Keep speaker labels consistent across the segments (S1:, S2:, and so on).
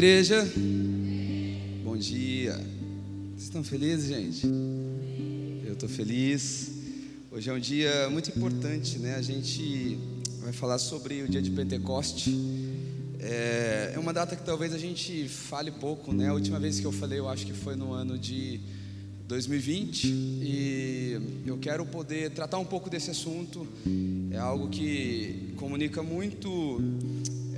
S1: igreja? Bom dia. Vocês estão felizes, gente? Eu estou feliz. Hoje é um dia muito importante, né? A gente vai falar sobre o dia de Pentecoste. É, é uma data que talvez a gente fale pouco, né? A última vez que eu falei, eu acho que foi no ano de 2020 e eu quero poder tratar um pouco desse assunto. É algo que comunica muito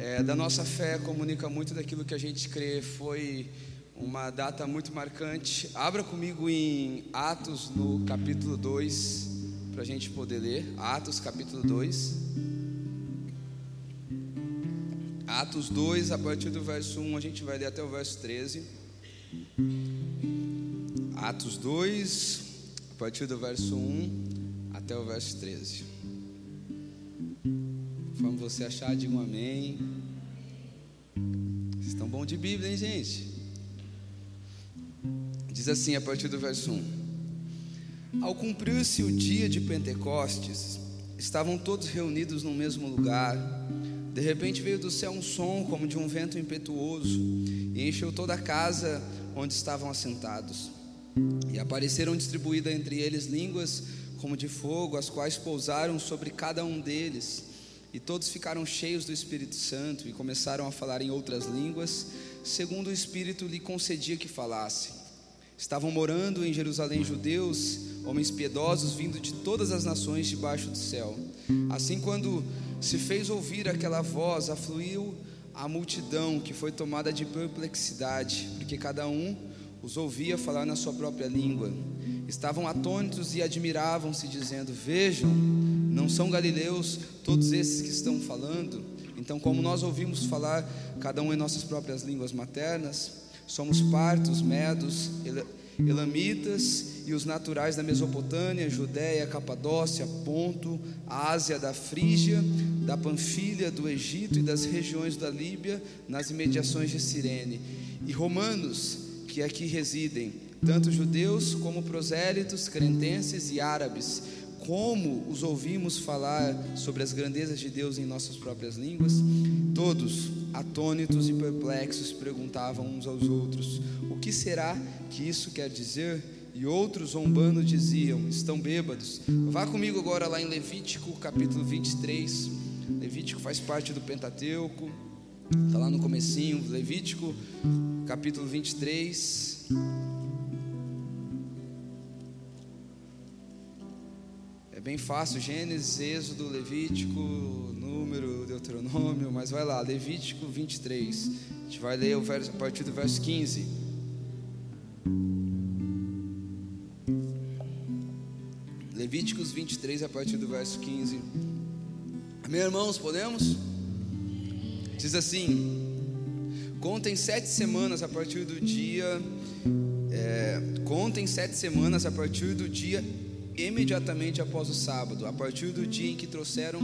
S1: é, da nossa fé, comunica muito daquilo que a gente crê. Foi uma data muito marcante. Abra comigo em Atos, no capítulo 2, para a gente poder ler. Atos, capítulo 2. Atos 2, a partir do verso 1, a gente vai ler até o verso 13. Atos 2, a partir do verso 1 até o verso 13. Conforme você achar, diga um amém. Estão bom de Bíblia, hein, gente? Diz assim a partir do verso 1: Ao cumprir-se o dia de Pentecostes, estavam todos reunidos no mesmo lugar. De repente veio do céu um som como de um vento impetuoso e encheu toda a casa onde estavam assentados. E apareceram distribuídas entre eles línguas como de fogo, as quais pousaram sobre cada um deles. E todos ficaram cheios do Espírito Santo e começaram a falar em outras línguas, segundo o Espírito lhe concedia que falassem. Estavam morando em Jerusalém judeus, homens piedosos vindo de todas as nações debaixo do céu. Assim, quando se fez ouvir aquela voz, afluiu a multidão que foi tomada de perplexidade, porque cada um os ouvia falar na sua própria língua. Estavam atônitos e admiravam-se, dizendo: Vejam, não são galileus todos esses que estão falando? Então, como nós ouvimos falar, cada um em nossas próprias línguas maternas, somos partos, medos, elamitas e os naturais da Mesopotâmia, Judéia, Capadócia, Ponto, Ásia, da Frígia, da Panfilha, do Egito e das regiões da Líbia, nas imediações de Cirene, e romanos que aqui residem, tanto judeus como prosélitos, cretenses e árabes. Como os ouvimos falar sobre as grandezas de Deus em nossas próprias línguas? Todos, atônitos e perplexos, perguntavam uns aos outros: O que será que isso quer dizer? E outros, zombando, diziam: Estão bêbados. Vá comigo agora lá em Levítico, capítulo 23. Levítico faz parte do Pentateuco. Está lá no comecinho, Levítico, capítulo 23. É bem fácil, Gênesis, Êxodo, Levítico, Número, Deuteronômio, mas vai lá, Levítico 23. A gente vai ler o verso, a partir do verso 15. Levíticos 23, a partir do verso 15. Amém, irmãos, podemos? Diz assim: Contem sete semanas a partir do dia. É, contem sete semanas a partir do dia imediatamente após o sábado, a partir do dia em que trouxeram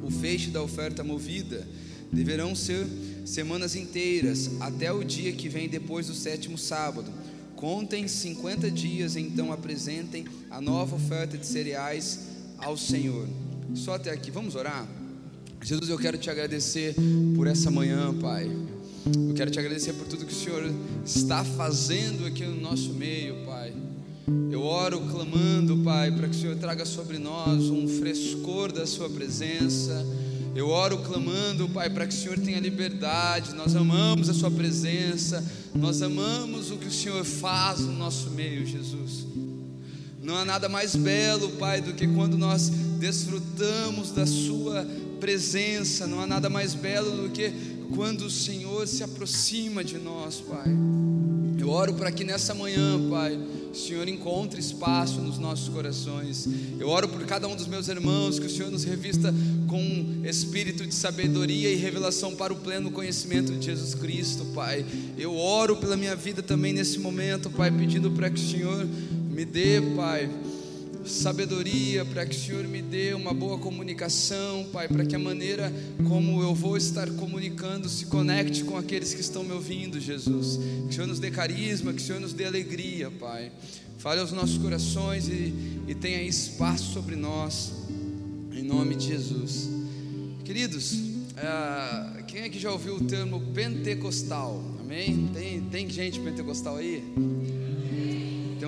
S1: o feixe da oferta movida. Deverão ser semanas inteiras, até o dia que vem depois do sétimo sábado. Contem 50 dias, então apresentem a nova oferta de cereais ao Senhor. Só até aqui, vamos orar? Jesus, eu quero te agradecer por essa manhã, Pai. Eu quero te agradecer por tudo que o Senhor está fazendo aqui no nosso meio, Pai. Eu oro clamando, Pai, para que o Senhor traga sobre nós um frescor da Sua presença. Eu oro clamando, Pai, para que o Senhor tenha liberdade. Nós amamos a Sua presença, nós amamos o que o Senhor faz no nosso meio, Jesus. Não há nada mais belo, Pai, do que quando nós desfrutamos da Sua presença, não há nada mais belo do que quando o Senhor se aproxima de nós, Pai. Eu oro para que nessa manhã, Pai, o Senhor encontre espaço nos nossos corações. Eu oro por cada um dos meus irmãos, que o Senhor nos revista com espírito de sabedoria e revelação para o pleno conhecimento de Jesus Cristo, Pai. Eu oro pela minha vida também nesse momento, Pai, pedindo para que o Senhor me dê, Pai sabedoria, para que o Senhor me dê uma boa comunicação, Pai, para que a maneira como eu vou estar comunicando se conecte com aqueles que estão me ouvindo, Jesus. Que o Senhor nos dê carisma, que o Senhor nos dê alegria, Pai. Fale aos nossos corações e, e tenha espaço sobre nós, em nome de Jesus. Queridos, é, quem é que já ouviu o termo pentecostal? Amém? Tem, tem gente pentecostal aí?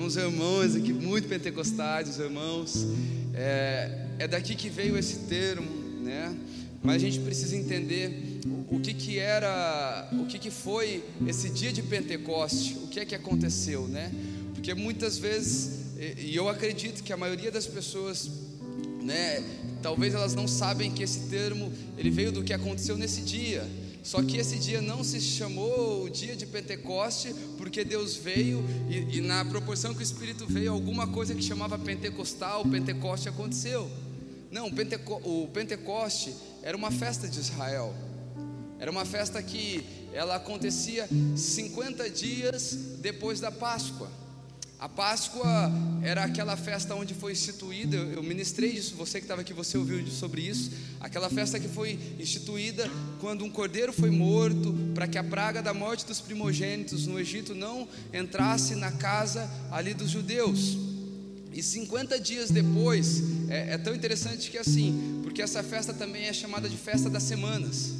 S1: Uns irmãos aqui muito pentecostais, os irmãos. É, é daqui que veio esse termo, né? Mas a gente precisa entender o, o que que era, o que que foi esse dia de Pentecoste, o que é que aconteceu, né? Porque muitas vezes, e eu acredito que a maioria das pessoas, né, talvez elas não sabem que esse termo ele veio do que aconteceu nesse dia. Só que esse dia não se chamou o dia de Pentecoste, porque Deus veio e, e na proporção que o Espírito veio, alguma coisa que chamava Pentecostal, Pentecoste aconteceu. Não, Penteco, o Pentecoste era uma festa de Israel. Era uma festa que ela acontecia 50 dias depois da Páscoa. A Páscoa era aquela festa onde foi instituída, eu ministrei isso, você que estava aqui, você ouviu sobre isso. Aquela festa que foi instituída quando um cordeiro foi morto, para que a praga da morte dos primogênitos no Egito não entrasse na casa ali dos judeus. E 50 dias depois, é, é tão interessante que assim, porque essa festa também é chamada de festa das semanas,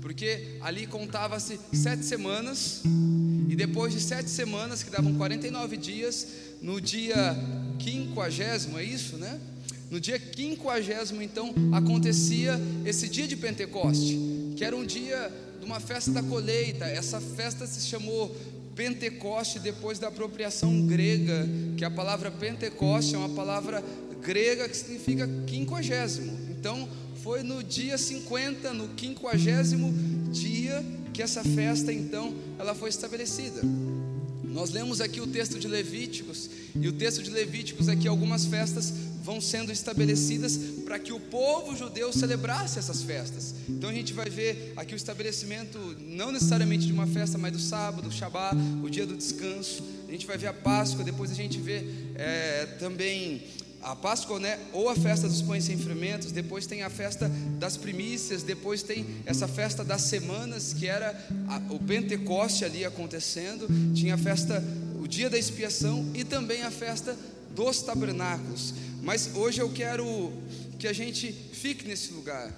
S1: porque ali contava-se sete semanas e depois de sete semanas, que davam 49 dias, no dia quinquagésimo, é isso, né? No dia quinquagésimo, então, acontecia esse dia de Pentecoste, que era um dia de uma festa da colheita. Essa festa se chamou Pentecoste depois da apropriação grega, que a palavra Pentecoste é uma palavra grega que significa quinquagésimo. Então, foi no dia 50, no quinquagésimo dia que essa festa então ela foi estabelecida. Nós lemos aqui o texto de Levíticos, e o texto de Levíticos aqui algumas festas vão sendo estabelecidas para que o povo judeu celebrasse essas festas. Então a gente vai ver aqui o estabelecimento não necessariamente de uma festa, mas do sábado, o Shabat, o dia do descanso. A gente vai ver a Páscoa, depois a gente vê é, também a Páscoa, né, ou a festa dos pães sem fermentos, depois tem a festa das primícias, depois tem essa festa das semanas, que era a, o Pentecoste ali acontecendo, tinha a festa, o dia da expiação e também a festa dos tabernáculos. Mas hoje eu quero que a gente fique nesse lugar.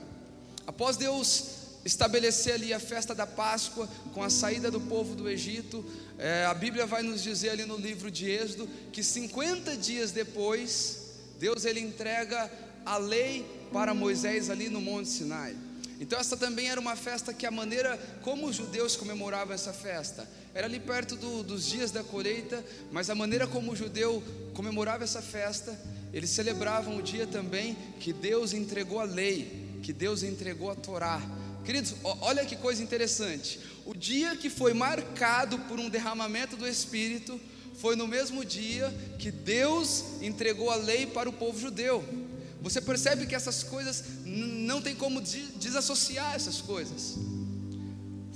S1: Após Deus estabelecer ali a festa da Páscoa com a saída do povo do Egito, é, a Bíblia vai nos dizer ali no livro de Êxodo que 50 dias depois Deus ele entrega a lei para Moisés ali no Monte Sinai. Então essa também era uma festa que a maneira como os judeus comemoravam essa festa era ali perto do, dos dias da colheita, mas a maneira como o judeu comemorava essa festa, eles celebravam o dia também que Deus entregou a lei, que Deus entregou a Torá. Queridos, olha que coisa interessante. O dia que foi marcado por um derramamento do Espírito foi no mesmo dia que Deus entregou a lei para o povo judeu. Você percebe que essas coisas não tem como desassociar essas coisas.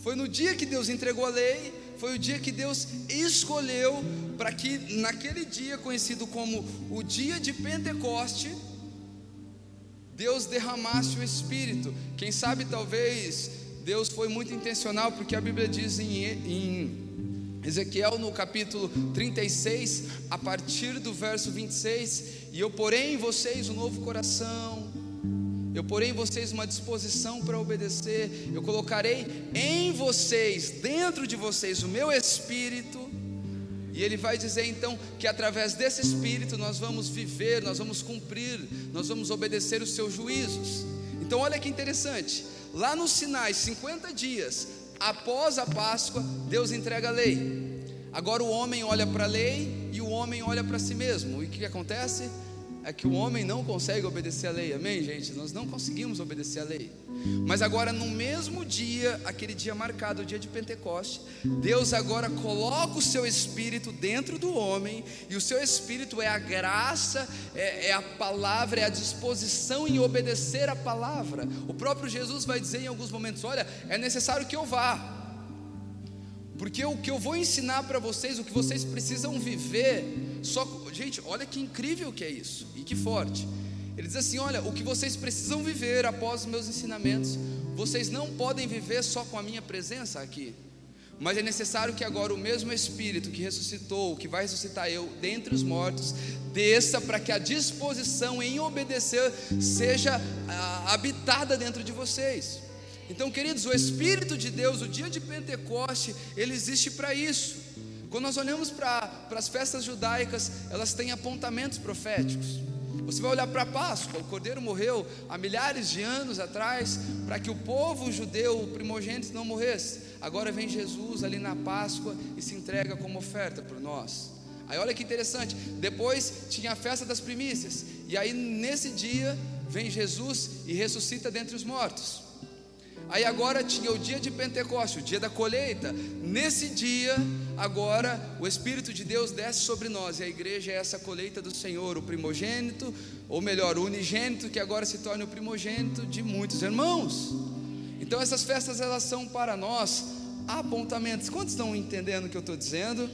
S1: Foi no dia que Deus entregou a lei, foi o dia que Deus escolheu para que naquele dia conhecido como o dia de Pentecoste, Deus derramasse o Espírito. Quem sabe talvez Deus foi muito intencional, porque a Bíblia diz em, em Ezequiel no capítulo 36, a partir do verso 26, e eu porei em vocês um novo coração, eu porei em vocês uma disposição para obedecer, eu colocarei em vocês, dentro de vocês, o meu espírito, e ele vai dizer então que através desse espírito nós vamos viver, nós vamos cumprir, nós vamos obedecer os seus juízos. Então olha que interessante, lá no Sinai, 50 dias, após a Páscoa, Deus entrega a lei. Agora o homem olha para a lei e o homem olha para si mesmo. E o que, acontece? É que o homem não consegue obedecer a lei, amém, gente? Nós não conseguimos obedecer a lei. Mas agora, no mesmo dia, aquele dia marcado, o dia de Pentecoste, Deus agora coloca o seu espírito dentro do homem, e o seu espírito é a graça, é, é a palavra, é a disposição em obedecer a palavra. O próprio Jesus vai dizer em alguns momentos: Olha, é necessário que eu vá. Porque o que eu vou ensinar para vocês, o que vocês precisam viver, só gente, olha que incrível que é isso e que forte. Ele diz assim: olha, o que vocês precisam viver após os meus ensinamentos, vocês não podem viver só com a minha presença aqui. Mas é necessário que agora o mesmo Espírito que ressuscitou, que vai ressuscitar eu dentre os mortos, desça para que a disposição em obedecer seja ah, habitada dentro de vocês. Então, queridos, o Espírito de Deus, o dia de Pentecoste, ele existe para isso. Quando nós olhamos para as festas judaicas, elas têm apontamentos proféticos. Você vai olhar para a Páscoa, o Cordeiro morreu há milhares de anos atrás para que o povo judeu, o primogênito, não morresse. Agora vem Jesus ali na Páscoa e se entrega como oferta por nós. Aí olha que interessante, depois tinha a festa das primícias, e aí nesse dia vem Jesus e ressuscita dentre os mortos. Aí agora tinha o dia de Pentecostes, o dia da colheita. Nesse dia, agora o Espírito de Deus desce sobre nós, e a igreja é essa colheita do Senhor, o primogênito, ou melhor, o unigênito, que agora se torna o primogênito de muitos irmãos. Então essas festas elas são para nós apontamentos. Quantos estão entendendo o que eu estou dizendo?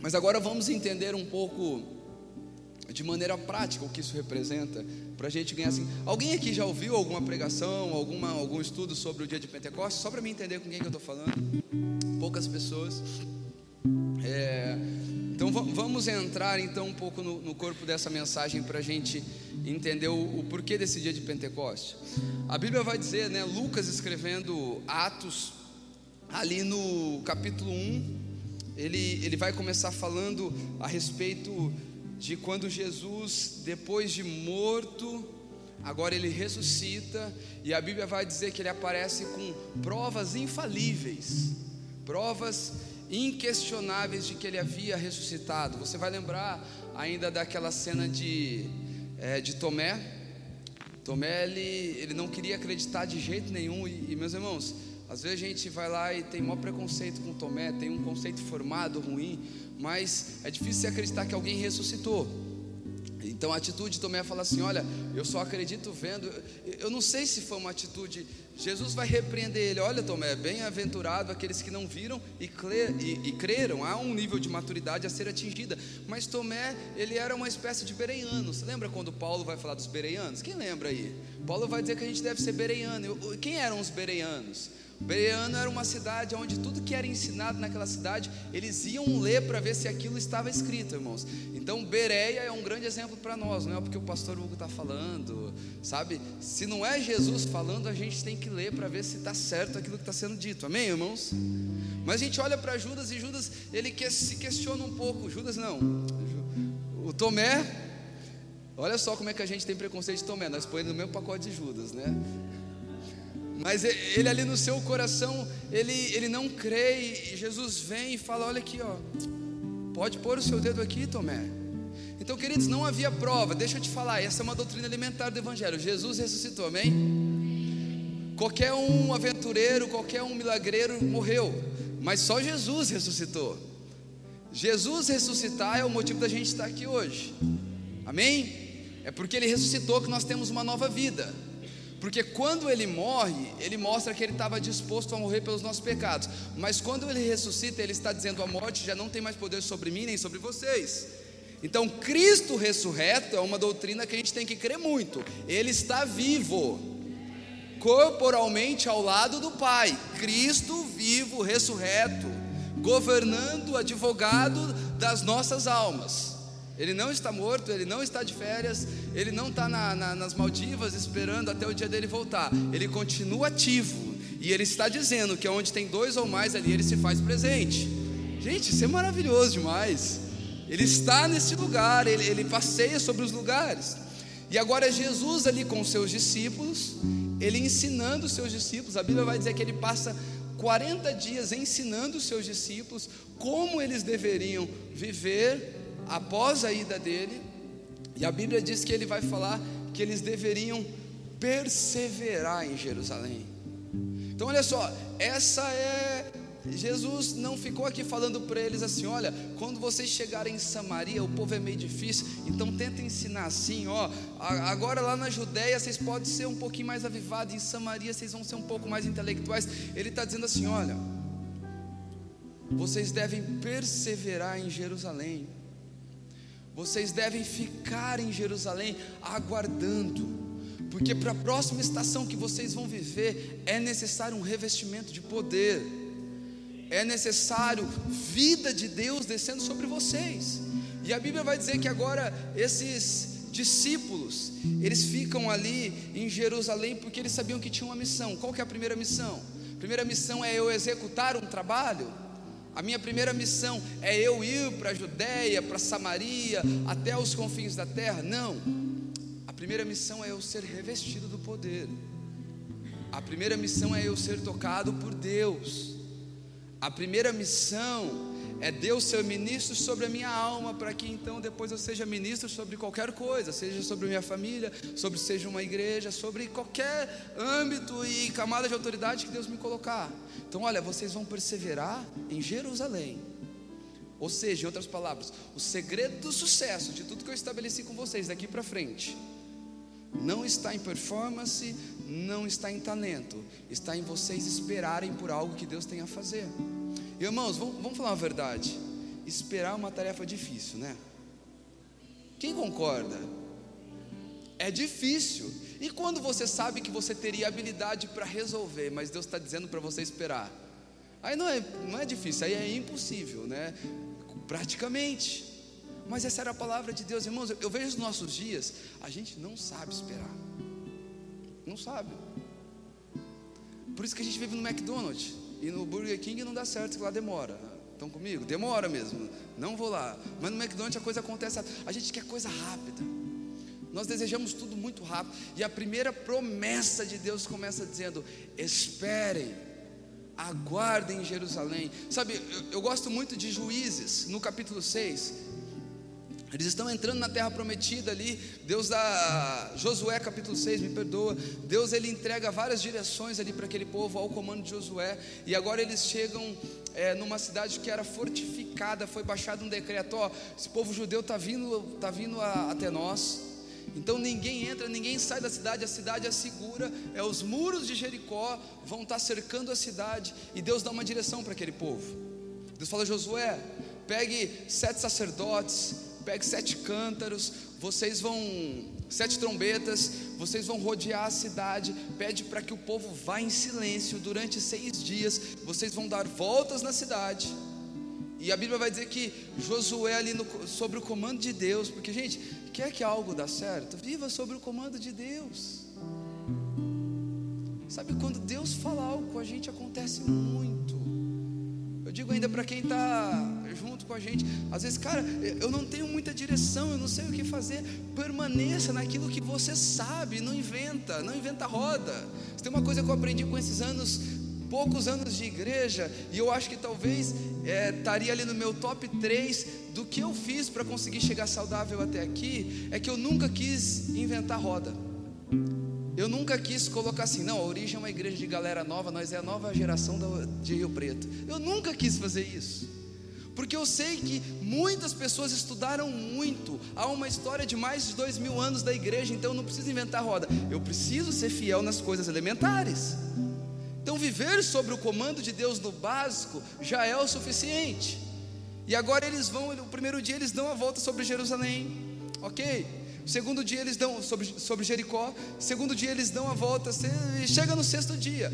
S1: Mas agora vamos entender um pouco de maneira prática o que isso representa para a gente ganhar assim. Alguém aqui já ouviu alguma pregação, alguma, algum estudo sobre o dia de Pentecostes? Só para me entender com quem que eu estou falando. Poucas pessoas. É, então vamos entrar então um pouco no, no corpo dessa mensagem para a gente entender o, o, porquê desse dia de Pentecostes. A Bíblia vai dizer, né, Lucas escrevendo Atos, ali no capítulo 1, ele, ele vai começar falando a respeito de quando Jesus, depois de morto, agora ele ressuscita, e a Bíblia vai dizer que ele aparece com provas infalíveis, provas inquestionáveis de que ele havia ressuscitado. Você vai lembrar ainda daquela cena de, é, de Tomé. Tomé ele, ele não queria acreditar de jeito nenhum, e, e meus irmãos, às vezes a gente vai lá e tem maior preconceito com Tomé, tem um conceito formado ruim, mas é difícil acreditar que alguém ressuscitou. Então a atitude de Tomé fala assim: Olha, eu só acredito vendo. Eu não sei se foi uma atitude. Jesus vai repreender ele: Olha, Tomé, bem-aventurado aqueles que não viram e, e, e, creram. Há um nível de maturidade a ser atingida. Mas Tomé, ele era uma espécie de bereiano. Você lembra quando Paulo vai falar dos bereianos? Quem lembra aí? Paulo vai dizer que a gente deve ser bereiano. Quem eram os bereianos? Bereano era uma cidade onde tudo que era ensinado naquela cidade, eles iam ler para ver se aquilo estava escrito, irmãos. Então, Bereia é um grande exemplo para nós, não é porque o pastor Hugo está falando, sabe? Se não é Jesus falando, a gente tem que ler para ver se está certo aquilo que está sendo dito, amém, irmãos? Mas a gente olha para Judas e Judas, ele se questiona um pouco. Judas não, o Tomé, olha só como é que a gente tem preconceito de Tomé, nós põe no mesmo pacote de Judas, né? Mas ele ali no seu coração, ele, ele não crê, e Jesus vem e fala: Olha aqui, ó, pode pôr o seu dedo aqui, Tomé. Então, queridos, não havia prova, deixa eu te falar, essa é uma doutrina alimentar do Evangelho. Jesus ressuscitou, amém? Qualquer um aventureiro, qualquer um milagreiro morreu, mas só Jesus ressuscitou. Jesus ressuscitar é o motivo da gente estar aqui hoje, amém? É porque ele ressuscitou que nós temos uma nova vida. Porque quando ele morre, ele mostra que ele estava disposto a morrer pelos nossos pecados. Mas quando ele ressuscita, ele está dizendo: a morte já não tem mais poder sobre mim nem sobre vocês. Então, Cristo ressurreto é uma doutrina que a gente tem que crer muito. Ele está vivo, corporalmente ao lado do Pai. Cristo vivo, ressurreto, governando, advogado das nossas almas. Ele não está morto, ele não está de férias, ele não está na, na, nas Maldivas esperando até o dia dele voltar. Ele continua ativo e ele está dizendo que onde tem dois ou mais ali, ele se faz presente. Gente, isso é maravilhoso demais. Ele está nesse lugar, ele, ele passeia sobre os lugares. E agora é Jesus ali com seus discípulos, ele ensinando os seus discípulos. A Bíblia vai dizer que ele passa 40 dias ensinando os seus discípulos como eles deveriam viver após a ida dele, e a Bíblia diz que ele vai falar que eles deveriam perseverar em Jerusalém. Então, olha só, essa é. Jesus não ficou aqui falando para eles assim: olha, quando vocês chegarem em Samaria, o povo é meio difícil, então tenta ensinar assim, ó. Agora lá na Judéia vocês podem ser um pouquinho mais avivados, em Samaria vocês vão ser um pouco mais intelectuais. Ele está dizendo assim: olha, vocês devem perseverar em Jerusalém. Vocês devem ficar em Jerusalém aguardando, porque para a próxima estação que vocês vão viver é necessário um revestimento de poder, é necessário vida de Deus descendo sobre vocês. E a Bíblia vai dizer que agora esses discípulos, eles ficam ali em Jerusalém porque eles sabiam que tinha uma missão. Qual que é a primeira missão? A primeira missão é eu executar um trabalho. A minha primeira missão é eu ir para a Judéia, para Samaria, até os confins da terra? Não. A primeira missão é eu ser revestido do poder. A primeira missão é eu ser tocado por Deus. A primeira missão é Deus ser ministro sobre a minha alma, para que então depois eu seja ministro sobre qualquer coisa, seja sobre minha família, sobre seja uma igreja, sobre qualquer âmbito e camada de autoridade que Deus me colocar. Então, olha, vocês vão perseverar em Jerusalém. Ou seja, em outras palavras, o segredo do sucesso de tudo que eu estabeleci com vocês daqui para frente não está em performance, não está em talento, está em vocês esperarem por algo que Deus tem a fazer. Irmãos, vamos, vamos falar a verdade. Esperar é uma tarefa difícil, né? Quem concorda? É difícil. E quando você sabe que você teria habilidade para resolver, mas Deus está dizendo para você esperar, aí não é, não é difícil, aí é impossível, né? Praticamente. Mas essa era a palavra de Deus, irmãos. Eu, vejo nos nossos dias, a gente não sabe esperar, não sabe. Por isso que a gente vive no McDonald's. E no Burger King não dá certo, que lá demora. Estão comigo? Demora mesmo. Não vou lá. Mas no McDonald's a coisa acontece. A gente quer coisa rápida. Nós desejamos tudo muito rápido. E a primeira promessa de Deus começa dizendo: esperem, aguardem em Jerusalém. Sabe, eu, eu gosto muito de Juízes, no capítulo 6. Eles estão entrando na terra prometida ali. Deus dá Josué capítulo 6, me perdoa. Deus ele entrega várias direções ali para aquele povo ao comando de Josué. E agora eles chegam é, numa cidade que era fortificada. Foi baixado um decreto: ó, esse povo judeu está vindo, tá vindo a, até nós. Então ninguém entra, ninguém sai da cidade, a cidade é segura, é os muros de Jericó vão estar tá cercando a cidade, e Deus dá uma direção para aquele povo. Deus fala: Josué, pegue sete sacerdotes, pegue sete cântaros, vocês vão, sete trombetas, vocês vão rodear a cidade, pede para que o povo vá em silêncio durante seis dias, vocês vão dar voltas na cidade. E a Bíblia vai dizer que Josué ali no, sobre o comando de Deus, porque gente, quer que algo dá certo? Viva sobre o comando de Deus. Sabe quando Deus fala algo com a gente acontece muito. Eu digo ainda para quem está junto com a gente, às vezes, cara, eu não tenho muita direção, eu não sei o que fazer. Permaneça naquilo que você sabe, não inventa, não inventa roda. Tem uma coisa que eu aprendi com esses anos, poucos anos de igreja, e eu acho que talvez é, estaria ali no meu top 3 do que eu fiz para conseguir chegar saudável até aqui, é que eu nunca quis inventar roda. Eu nunca quis colocar assim, não, a origem é uma igreja de galera nova, nós é a nova geração de Rio Preto. Eu nunca quis fazer isso. Porque eu sei que muitas pessoas estudaram muito. Há uma história de mais de dois mil anos da igreja, então eu não preciso inventar roda. Eu preciso ser fiel nas coisas elementares. Então, viver sobre o comando de Deus no básico já é o suficiente. E agora eles vão, o primeiro dia eles dão a volta sobre Jerusalém, ok? Segundo dia eles dão sobre, sobre Jericó, segundo dia eles dão a volta, chega no sexto dia,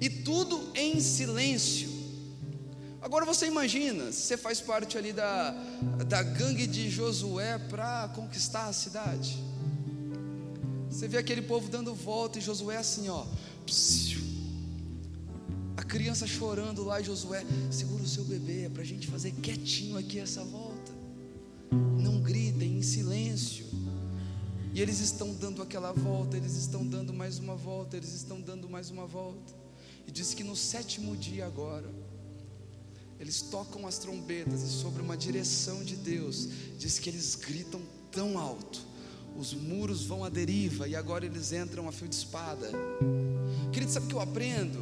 S1: e tudo em silêncio. Agora você imagina, você faz parte ali da, da gangue de Josué para conquistar a cidade. Você vê aquele povo dando volta e Josué assim, ó. A criança chorando lá e Josué, segura o seu bebê, é para a gente fazer quietinho aqui essa volta. Não gritem, em silêncio. E eles estão dando aquela volta, eles estão dando mais uma volta, eles estão dando mais uma volta. E diz que no sétimo dia agora, eles tocam as trombetas e sobre uma direção de Deus, diz que eles gritam tão alto, os muros vão à deriva e agora eles entram a fio de espada. Querido, sabe o que eu aprendo?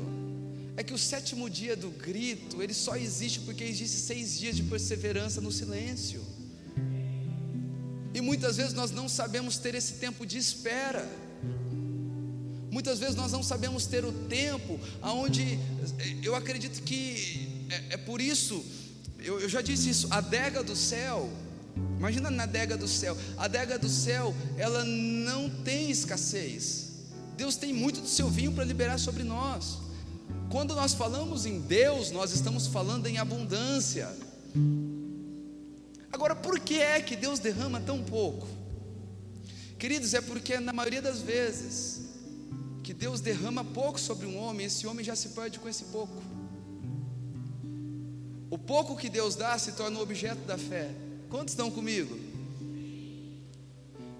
S1: É que o sétimo dia do grito, ele só existe porque existe seis dias de perseverança no silêncio. E muitas vezes nós não sabemos ter esse tempo de espera. Muitas vezes nós não sabemos ter o tempo aonde eu acredito que é, é por isso, eu, eu já disse isso, a adega do céu, imagina na adega do céu, a adega do céu, ela não tem escassez. Deus tem muito do seu vinho para liberar sobre nós. Quando nós falamos em Deus, nós estamos falando em abundância. Agora, por que é que Deus derrama tão pouco? Queridos, é porque na maioria das vezes que Deus derrama pouco sobre um homem, esse homem já se perde com esse pouco. O pouco que Deus dá se torna objeto da fé. Quantos estão comigo?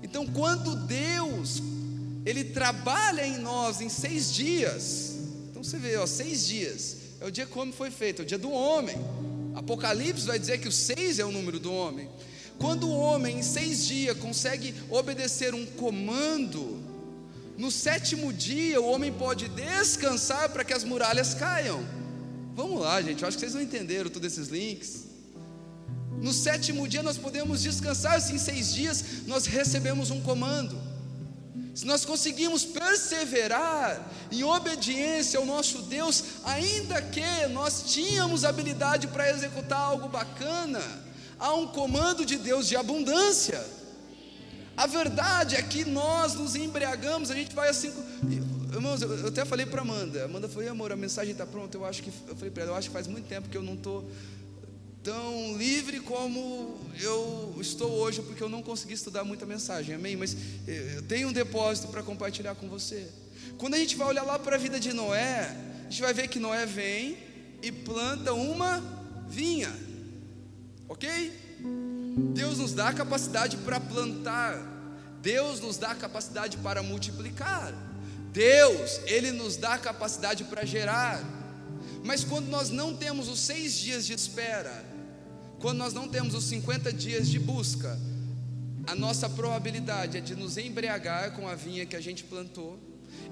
S1: Então, quando Deus ele trabalha em nós em seis dias, então você vê, ó, seis dias é o dia como foi feito, é o dia do homem. Apocalipse vai dizer que o seis é o número do homem. Quando o homem em seis dias consegue obedecer um comando, no sétimo dia o homem pode descansar para que as muralhas caiam. Vamos lá, gente, eu acho que vocês não entenderam todos esses links. No sétimo dia nós podemos descansar, se em seis dias nós recebemos um comando. Se nós conseguimos perseverar em obediência ao nosso Deus, ainda que nós tínhamos habilidade para executar algo bacana, há um comando de Deus de abundância. A verdade é que nós nos embriagamos, a gente vai assim. Irmãos, eu até falei para Amanda. Amanda falou: amor, a mensagem está pronta. Eu acho que. Eu falei para ela: eu acho que faz muito tempo que eu não estou tão livre como eu estou hoje, porque eu não consegui estudar muita mensagem, amém? Mas eu tenho um depósito para compartilhar com você. Quando a gente vai olhar lá para a vida de Noé, a gente vai ver que Noé vem e planta uma vinha, ok? Deus nos dá a capacidade para plantar, Deus nos dá a capacidade para multiplicar, Deus, Ele nos dá a capacidade para gerar. Mas quando nós não temos os seis dias de espera, quando nós não temos os 50 dias de busca, a nossa probabilidade é de nos embriagar com a vinha que a gente plantou.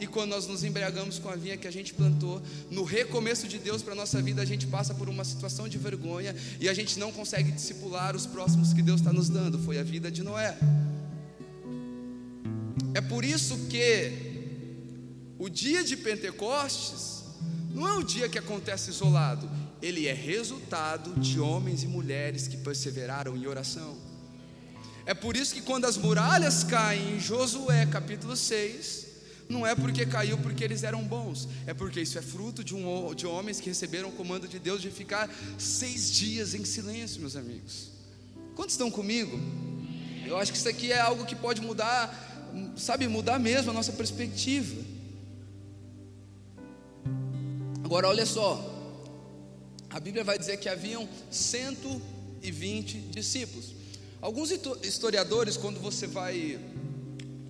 S1: E quando nós nos embriagamos com a vinha que a gente plantou, no recomeço de Deus para a nossa vida, a gente passa por uma situação de vergonha e a gente não consegue discipular os próximos que Deus está nos dando. Foi a vida de Noé. É por isso que o dia de Pentecostes não é um dia que acontece isolado, ele é resultado de homens e mulheres que perseveraram em oração. É por isso que quando as muralhas caem em Josué capítulo 6, não é porque caiu porque eles eram bons, é porque isso é fruto de, um, de homens que receberam o comando de Deus de ficar seis dias em silêncio, meus amigos. Quantos estão comigo? Eu acho que isso aqui é algo que pode mudar, sabe, mudar mesmo a nossa perspectiva. Agora, olha só, a Bíblia vai dizer que haviam 120 discípulos. Alguns historiadores, quando você vai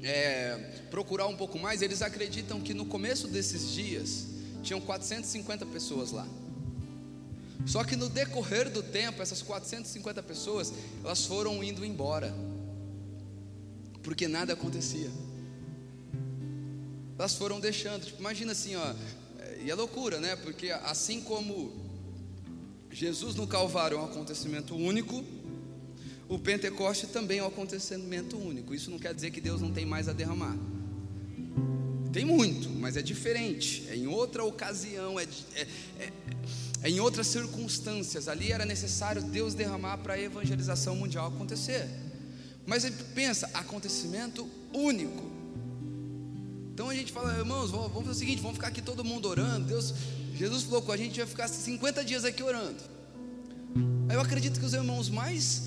S1: é, procurar um pouco mais, eles acreditam que no começo desses dias tinham 450 pessoas lá. Só que no decorrer do tempo, essas 450 pessoas, elas foram indo embora, porque nada acontecia. Elas foram deixando. Tipo, imagina assim, ó, e é loucura, né? Porque assim como Jesus no Calvário é um acontecimento único, o Pentecoste também é um acontecimento único. Isso não quer dizer que Deus não tem mais a derramar. Tem muito, mas é diferente. É em outra ocasião, é, é, é, é em outras circunstâncias. Ali era necessário Deus derramar para a evangelização mundial acontecer. Mas pensa, acontecimento único. Então a gente fala, irmãos, vamos fazer o seguinte, vamos ficar aqui todo mundo orando. Deus, Jesus falou com a gente vai ficar 50 dias aqui orando. Eu acredito que os irmãos mais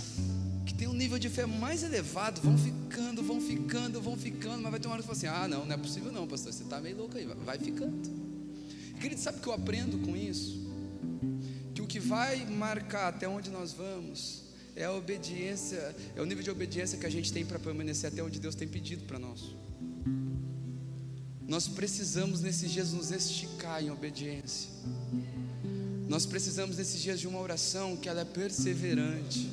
S1: que tem um nível de fé mais elevado vão ficando, vão ficando, vão ficando, mas vai ter uma hora que fala assim: ah, não, não é possível não, pastor, você está meio louco aí, vai ficando. Querido, sabe o que eu aprendo com isso? Que o que vai marcar até onde nós vamos é a obediência, é o nível de obediência que a gente tem para permanecer até onde Deus tem pedido para nós. Nós precisamos nesses dias nos esticar em obediência. Nós precisamos nesses dias de uma oração que ela é perseverante.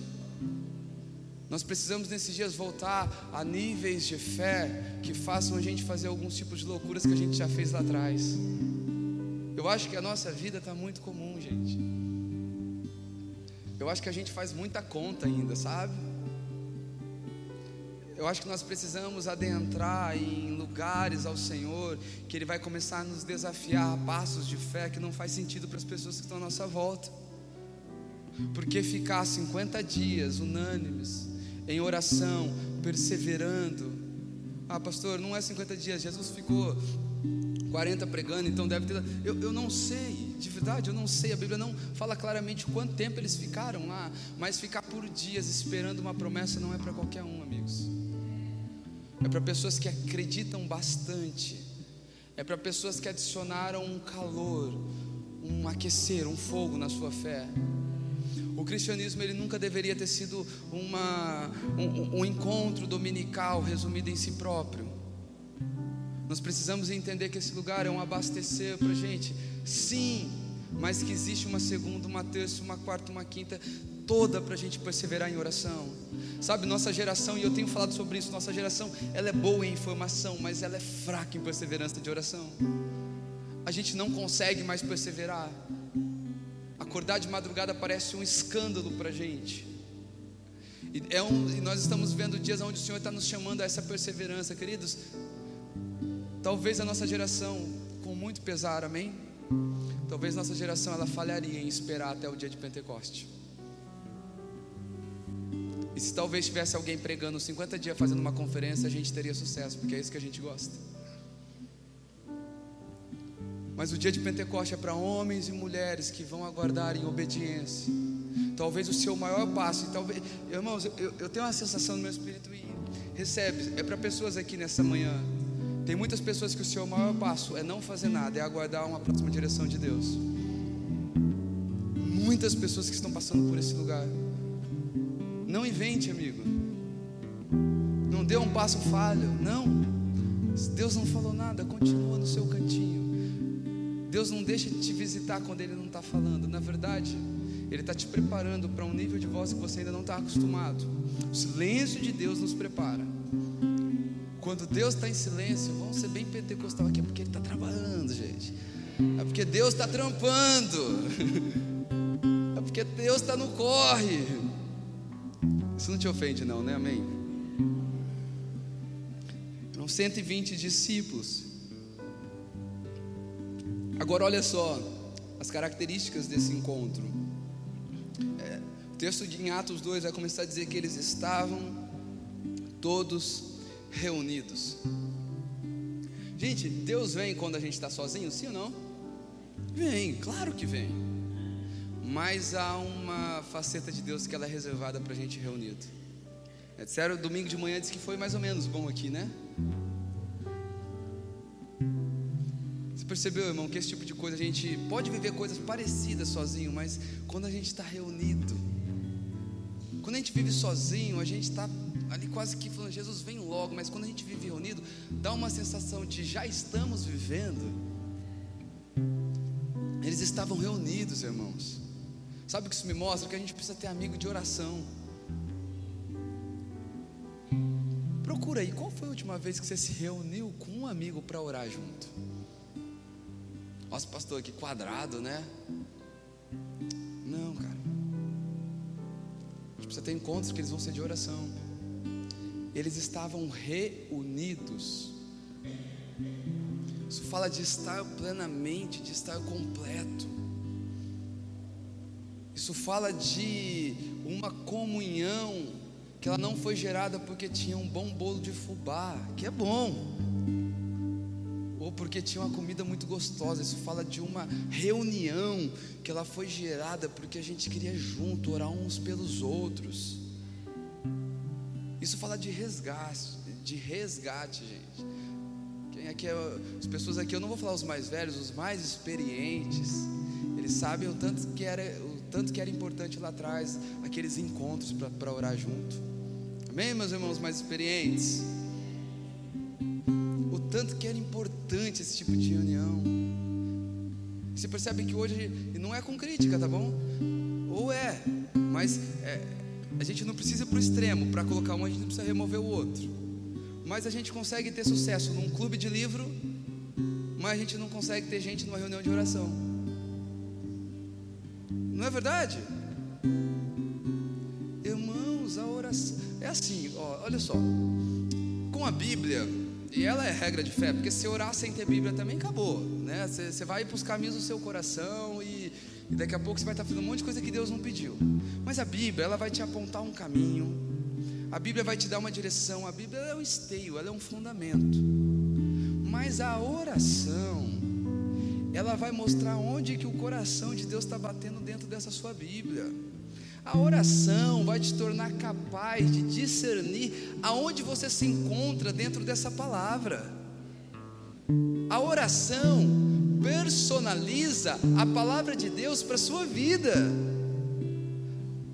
S1: Nós precisamos nesses dias voltar a níveis de fé que façam a gente fazer alguns tipos de loucuras que a gente já fez lá atrás. Eu acho que a nossa vida está muito comum, gente. Eu acho que a gente faz muita conta ainda, sabe? Eu acho que nós precisamos adentrar em lugares ao Senhor, que Ele vai começar a nos desafiar a passos de fé que não faz sentido para as pessoas que estão à nossa volta. Porque ficar 50 dias unânimes, em oração, perseverando. Ah, pastor, não é 50 dias, Jesus ficou 40 pregando, então deve ter. Eu, eu não sei, de verdade, eu não sei. A Bíblia não fala claramente quanto tempo eles ficaram lá, mas ficar por dias esperando uma promessa não é para qualquer um, amigos. É para pessoas que acreditam bastante, é para pessoas que adicionaram um calor, um aquecer, um fogo na sua fé. O cristianismo ele nunca deveria ter sido uma, um, um encontro dominical resumido em si próprio. Nós precisamos entender que esse lugar é um abastecer para gente, sim, mas que existe uma segunda, uma terça, uma quarta, uma quinta, toda para a gente perseverar em oração. Sabe, nossa geração, e eu tenho falado sobre isso, nossa geração, ela é boa em informação, mas ela é fraca em perseverança de oração. A gente não consegue mais perseverar. Acordar de madrugada parece um escândalo para a gente. E, é um, e nós estamos vendo dias onde o Senhor está nos chamando a essa perseverança, queridos. Talvez a nossa geração, com muito pesar, amém? Talvez nossa geração ela falharia em esperar até o dia de Pentecoste. E se talvez tivesse alguém pregando 50 dias fazendo uma conferência, a gente teria sucesso, porque é isso que a gente gosta. Mas o dia de Pentecoste é para homens e mulheres que vão aguardar em obediência. Talvez o seu maior passo, talvez, irmãos, eu, eu tenho uma sensação no meu espírito e recebe, é para pessoas aqui nessa manhã. Tem muitas pessoas que o seu maior passo é não fazer nada, é aguardar uma próxima direção de Deus. Muitas pessoas que estão passando por esse lugar. Não invente, amigo. Não dê um passo falho. Não. Deus não falou nada, continua no seu cantinho. Deus não deixa de te visitar quando Ele não está falando. Na verdade, Ele está te preparando para um nível de voz que você ainda não está acostumado. O silêncio de Deus nos prepara. Quando Deus está em silêncio, vamos ser bem pentecostal aqui, é porque Ele está trabalhando, gente. É porque Deus está trampando. É porque Deus está no corre. Isso não te ofende, não, né? Amém? Eram 120 discípulos. Agora, olha só as características desse encontro. É, o texto de, em Atos 2 vai começar a dizer que eles estavam todos reunidos. Gente, Deus vem quando a gente está sozinho, sim ou não? Vem, claro que vem mas há uma faceta de Deus que ela é reservada para a gente reunido. É sério, domingo de manhã disse que foi mais ou menos bom aqui, né? Você percebeu, irmão, que esse tipo de coisa a gente pode viver coisas parecidas sozinho, mas quando a gente está reunido, quando a gente vive sozinho, a gente está ali quase que falando, Jesus vem logo, mas quando a gente vive reunido, dá uma sensação de já estamos vivendo. Eles estavam reunidos, irmãos. Sabe o que isso me mostra? Que a gente precisa ter amigo de oração. Procura aí, qual foi a última vez que você se reuniu com um amigo para orar junto? Nossa, pastor, que quadrado, né? Não, cara. A gente precisa ter encontros que eles vão ser de oração. Eles estavam reunidos. Isso fala de estar plenamente, de estar completo. Isso fala de uma comunhão que ela não foi gerada porque tinha um bom bolo de fubá, que é bom, ou porque tinha uma comida muito gostosa. Isso fala de uma reunião que ela foi gerada porque a gente queria junto orar uns pelos outros. Isso fala de resgate, de resgate, gente. Quem aqui é, as pessoas aqui, eu não vou falar os mais velhos, os mais experientes. Eles sabem o tanto que era tanto que era importante lá atrás aqueles encontros para orar junto. Amém, meus irmãos mais experientes? O tanto que era importante esse tipo de reunião. Você percebe que hoje não é com crítica, tá bom? Ou é, mas é, a gente não precisa ir para o extremo para colocar um, a gente não precisa remover o outro. Mas a gente consegue ter sucesso num clube de livro, mas a gente não consegue ter gente numa reunião de oração. Não é verdade? Irmãos, a oração é assim, ó, olha só. Com a Bíblia, e ela é regra de fé, porque se orar sem ter Bíblia também acabou, né? Você, vai para os caminhos do seu coração e, e daqui a pouco você vai estar fazendo um monte de coisa que Deus não pediu. Mas a Bíblia, ela vai te apontar um caminho. A Bíblia vai te dar uma direção. A Bíblia é um esteio, ela é um fundamento. Mas a oração, ela vai mostrar onde que o coração de Deus está batendo dentro dessa sua Bíblia. A oração vai te tornar capaz de discernir aonde você se encontra dentro dessa palavra. A oração personaliza a palavra de Deus para a sua vida.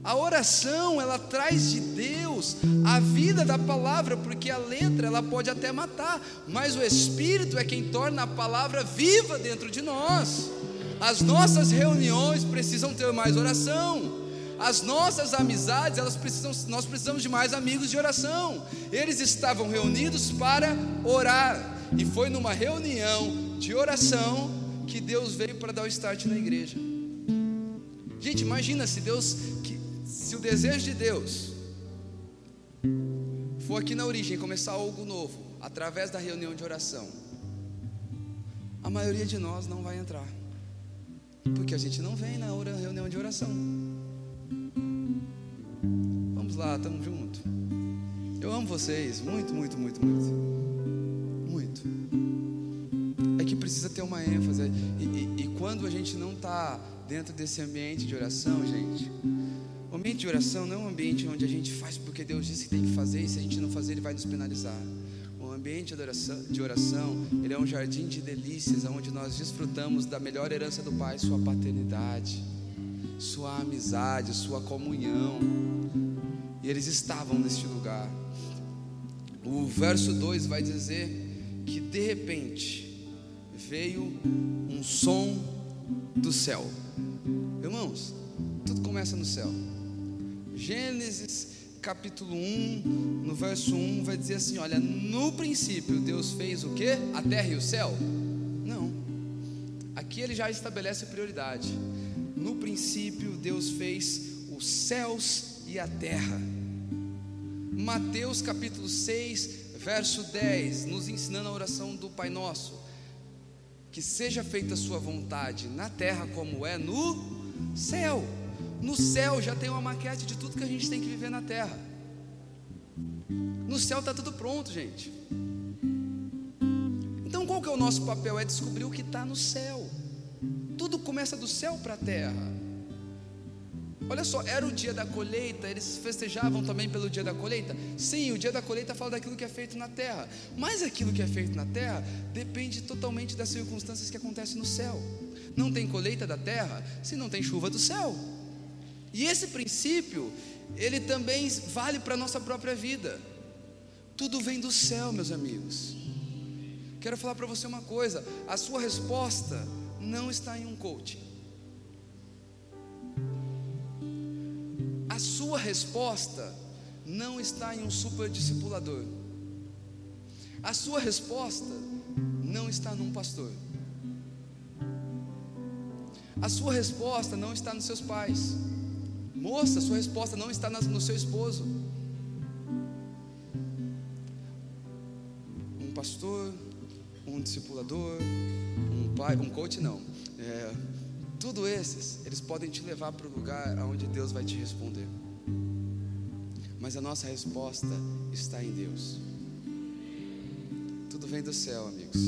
S1: A oração, ela traz de Deus a vida da palavra, porque a letra ela pode até matar, mas o Espírito é quem torna a palavra viva dentro de nós. As nossas reuniões precisam ter mais oração. As nossas amizades, elas precisam, nós precisamos de mais amigos de oração. Eles estavam reunidos para orar, e foi numa reunião de oração que Deus veio para dar o start na igreja. Gente, imagina se Deus, se o desejo de Deus for aqui na origem começar algo novo, através da reunião de oração, a maioria de nós não vai entrar, porque a gente não vem na reunião de oração lá, estamos juntos. Eu amo vocês, muito, muito, muito, muito. Muito. É que precisa ter uma ênfase. E, e, e quando a gente não está dentro desse ambiente de oração, gente, ambiente de oração não é um ambiente onde a gente faz porque Deus disse que tem que fazer, e se a gente não fazer, Ele vai nos penalizar. O ambiente de oração, de oração, ele é um jardim de delícias, onde nós desfrutamos da melhor herança do Pai, sua paternidade, sua amizade, sua comunhão. E eles estavam neste lugar. O verso 2 vai dizer que de repente veio um som do céu. Irmãos, tudo começa no céu. Gênesis capítulo 1, no verso 1 vai dizer assim: Olha, no princípio Deus fez o que? A terra e o céu? Não. Aqui ele já estabelece prioridade. No princípio Deus fez os céus e a terra. Mateus capítulo 6, verso 10, nos ensinando a oração do Pai Nosso. Que seja feita a sua vontade na terra como é no céu. No céu já tem uma maquete de tudo que a gente tem que viver na terra. No céu está tudo pronto, gente. Então qual que é o nosso papel? É descobrir o que está no céu. Tudo começa do céu para a terra. Olha só, era o dia da colheita, eles festejavam também pelo dia da colheita? Sim, o dia da colheita fala daquilo que é feito na terra, mas aquilo que é feito na terra depende totalmente das circunstâncias que acontecem no céu. Não tem colheita da terra se não tem chuva do céu. E esse princípio, ele também vale para a nossa própria vida. Tudo vem do céu, meus amigos. Quero falar para você uma coisa: a sua resposta não está em um coaching. A sua resposta não está em um super discipulador. A sua resposta não está num pastor. A sua resposta não está nos seus pais. Moça, sua resposta não está no seu esposo. Um pastor, um discipulador, um pai, um coach não. É, tudo esses, eles podem te levar para o lugar onde Deus vai te responder. Mas a nossa resposta está em Deus. Tudo vem do céu, amigos.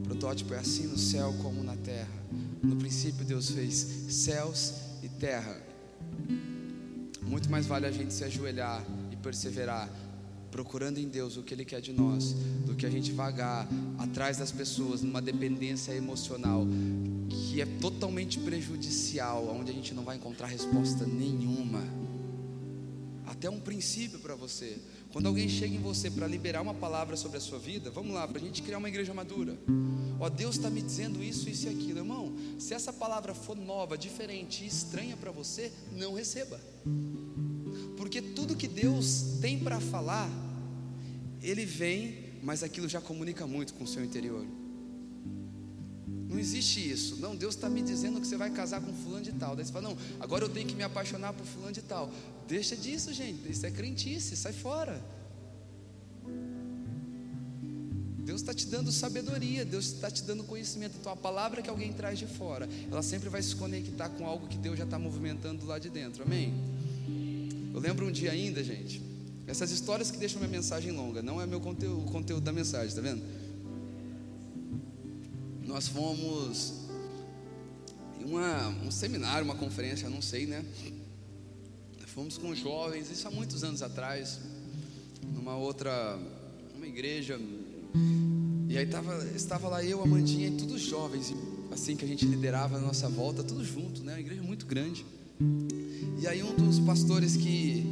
S1: O protótipo é assim no céu como na terra. No princípio, Deus fez céus terra. Muito mais vale a gente se ajoelhar e perseverar procurando em Deus o que Ele quer de nós, do que a gente vagar atrás das pessoas numa dependência emocional que é totalmente prejudicial, onde a gente não vai encontrar resposta nenhuma. Até um princípio para você. Quando alguém chega em você para liberar uma palavra sobre a sua vida, vamos lá, para a gente criar uma igreja madura. Ó, Deus está me dizendo isso, isso e aquilo, irmão. Se essa palavra for nova, diferente e estranha para você, não receba. Porque tudo que Deus tem para falar, Ele vem, mas aquilo já comunica muito com o seu interior. Não existe isso. Não, Deus está me dizendo que você vai casar com fulano de tal. Daí você fala, não, agora eu tenho que me apaixonar por fulano de tal. Deixa disso, gente. Isso é crentice, sai fora. Deus está te dando sabedoria, Deus está te dando conhecimento. Então a palavra que alguém traz de fora, ela sempre vai se conectar com algo que Deus já está movimentando lá de dentro. Amém? Eu lembro um dia ainda, gente. Essas histórias que deixam minha mensagem longa, não é meu conteúdo, o conteúdo da mensagem, tá vendo? Nós fomos uma, um seminário, uma conferência, não sei, né? Fomos com jovens, isso há muitos anos atrás, numa outra, uma igreja. E aí tava, estava lá eu, a Mandinha e todos jovens, assim que a gente liderava a nossa volta, tudo junto, né? Uma igreja muito grande. E aí um dos pastores que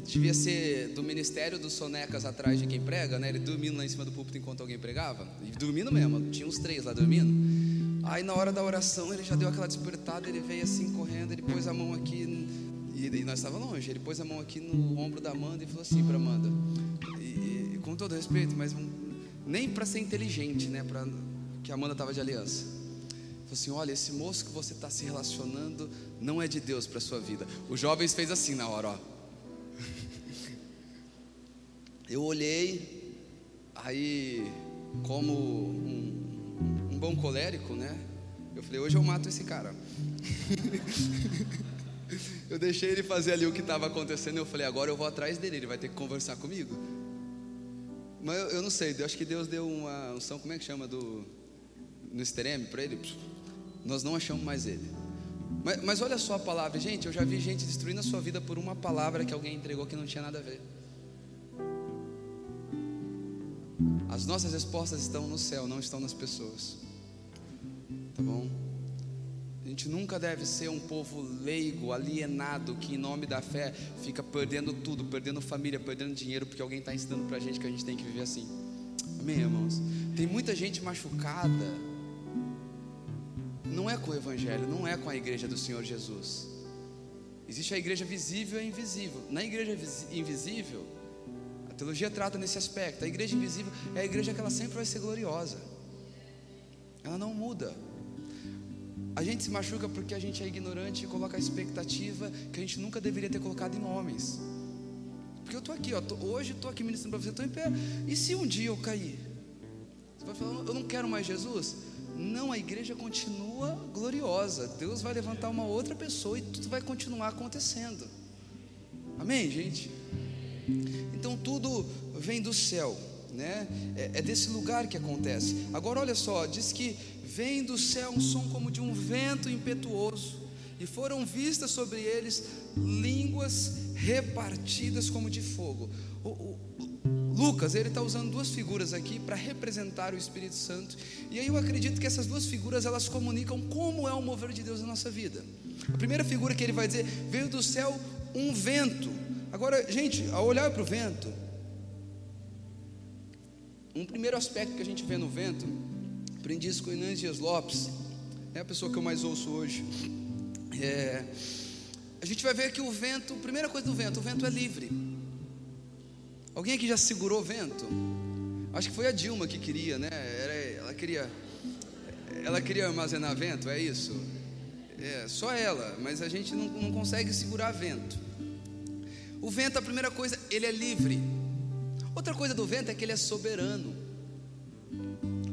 S1: ele devia ser do ministério dos sonecas atrás de quem prega, né? Ele dormindo lá em cima do púlpito enquanto alguém pregava, e dormindo mesmo, tinha uns três lá dormindo. Aí na hora da oração ele já deu aquela despertada, ele veio assim correndo, ele pôs a mão aqui e, nós estávamos longe, ele pôs a mão aqui no ombro da Amanda e falou assim para Amanda, e, e, com todo respeito, mas nem para ser inteligente, né? Para que a Amanda estava de aliança. Falou assim: olha, esse moço que você está se relacionando não é de Deus para sua vida. Os jovens fez assim na hora, ó. Eu olhei, aí, como um, um bom colérico, né? Eu falei, hoje eu mato esse cara. eu deixei ele fazer ali o que estava acontecendo. Eu falei, agora eu vou atrás dele, ele vai ter que conversar comigo. Mas eu, eu não sei, eu acho que Deus deu uma unção, como é que chama? Do, no estereme para ele. Nós não achamos mais ele. Mas, mas olha só a palavra, gente. Eu já vi gente destruindo a sua vida por uma palavra que alguém entregou que não tinha nada a ver. As nossas respostas estão no céu, não estão nas pessoas. Tá bom? A gente nunca deve ser um povo leigo, alienado, que em nome da fé fica perdendo tudo, perdendo família, perdendo dinheiro, porque alguém está ensinando para a gente que a gente tem que viver assim. Amém, irmãos? Tem muita gente machucada. Não é com o Evangelho, não é com a igreja do Senhor Jesus. Existe a igreja visível e invisível. Na igreja invisível, teologia trata nesse aspecto. A igreja invisível é a igreja que ela sempre vai ser gloriosa. Ela não muda. A gente se machuca porque a gente é ignorante e coloca a expectativa que a gente nunca deveria ter colocado em homens. Porque eu estou aqui, ó, tô, hoje estou aqui ministrando para você, estou em pé. E se um dia eu cair? Você vai falar, eu não quero mais Jesus? Não, a igreja continua gloriosa. Deus vai levantar uma outra pessoa e tudo vai continuar acontecendo. Amém, gente? Então tudo vem do céu, né? É, é, desse lugar que acontece. Agora olha só, diz que vem do céu um som como de um vento impetuoso, e foram vistas sobre eles línguas repartidas como de fogo. O, o, Lucas, ele está usando duas figuras aqui para representar o Espírito Santo, e aí eu acredito que essas duas figuras elas comunicam como é o mover de Deus na nossa vida. A primeira figura que ele vai dizer veio do céu um vento Agora, gente, ao olhar para o vento, um primeiro aspecto que a gente vê no vento, aprendi isso com Inês Dias Lopes, é a pessoa que eu mais ouço hoje. É, a gente vai ver que o vento, primeira coisa do vento, o vento é livre. Alguém aqui já segurou o vento? Acho que foi a Dilma que queria, né? Era, ela queria, ela queria armazenar vento, é isso? É, só ela, mas a gente não, não consegue segurar vento. O vento, a primeira coisa, ele é livre. Outra coisa do vento é que ele é soberano.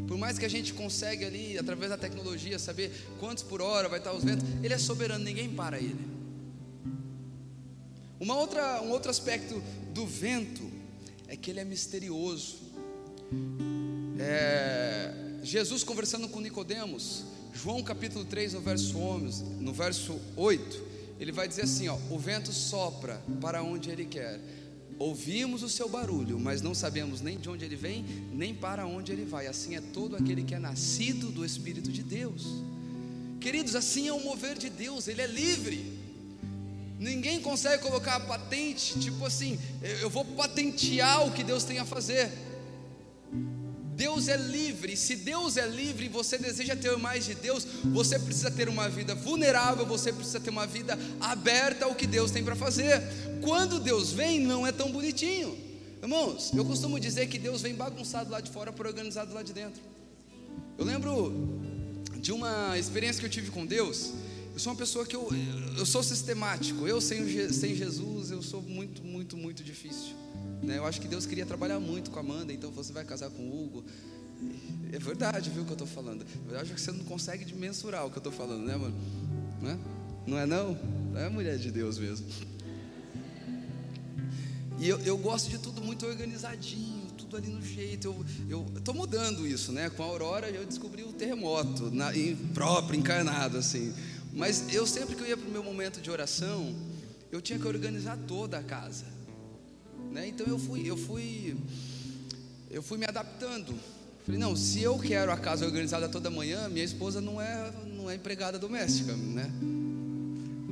S1: Por mais que a gente consegue ali, através da tecnologia, saber quantos por hora vai estar os ventos, ele é soberano, ninguém para ele. Uma outra, um outro aspecto do vento é que ele é misterioso. É, Jesus conversando com Nicodemos, João capítulo 3, no verso 11, no verso 8, ele vai dizer assim: ó, o vento sopra para onde ele quer. Ouvimos o seu barulho, mas não sabemos nem de onde ele vem, nem para onde ele vai. Assim é todo aquele que é nascido do Espírito de Deus. Queridos, assim é o mover de Deus, ele é livre. Ninguém consegue colocar a patente, tipo assim, eu vou patentear o que Deus tem a fazer. Deus é livre. Se Deus é livre e você deseja ter mais de Deus, você precisa ter uma vida vulnerável, você precisa ter uma vida aberta ao que Deus tem para fazer. Quando Deus vem, não é tão bonitinho. Irmãos, eu costumo dizer que Deus vem bagunçado lá de fora para organizado lá de dentro. Eu lembro de uma experiência que eu tive com Deus. Eu sou uma pessoa que eu, eu sou sistemático. Eu sem, sem Jesus, eu sou muito, muito, muito difícil. Né? Eu acho que Deus queria trabalhar muito com a Amanda, então você vai casar com o Hugo. É verdade, viu o que eu estou falando. Eu acho que você não consegue mensurar o que eu estou falando, né, mano? Não é? não é não? É mulher de Deus mesmo. E eu, eu gosto de tudo muito organizadinho, tudo tudo ali no jeito. Eu estou mudando isso, né? Com a Aurora eu descobri o terremoto, na, em, próprio, encarnado, assim. Mas eu sempre que eu ia para o meu momento de oração, eu tinha que organizar toda a casa. Né? Então eu fui, eu fui, eu fui me adaptando. Falei, não, se eu quero a casa organizada toda manhã, minha esposa não é, não é empregada doméstica, né?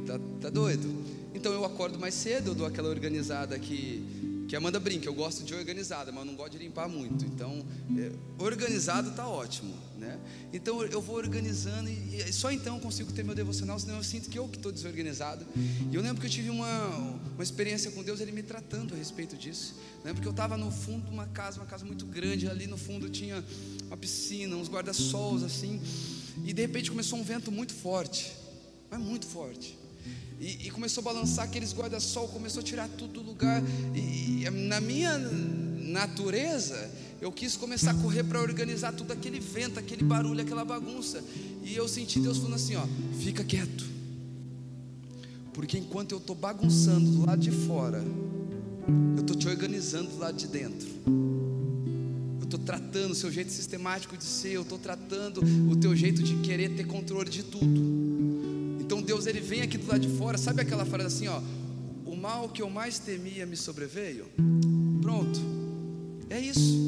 S1: Tá, tá doido? Então eu acordo mais cedo, eu dou aquela organizada que, que Amanda brinca, eu gosto de organizada, mas não gosto de limpar muito. Então, é, organizado está ótimo, né? Então eu vou organizando e, e, só então eu consigo ter meu devocional, senão eu sinto que eu que estou desorganizado. E eu lembro que eu tive uma, uma experiência com Deus, Ele me tratando a respeito disso. Lembro que eu estava no fundo de uma casa, uma casa muito grande, ali no fundo tinha uma piscina, uns guarda-sols assim, e de repente começou um vento muito forte, mas muito forte. E, e começou a balançar aqueles guarda-sol, começou a tirar tudo do lugar. E, e na minha natureza, eu quis começar a correr para organizar tudo aquele vento, aquele barulho, aquela bagunça. E eu senti Deus falando assim: ó, fica quieto. Porque enquanto eu estou bagunçando do lado de fora, eu estou te organizando do lado de dentro. Eu estou tratando o seu jeito sistemático de ser, eu estou tratando o teu jeito de querer ter controle de tudo. Deus ele vem aqui do lado de fora, sabe aquela frase assim, ó, o mal que eu mais temia me sobreveio? Pronto. É isso.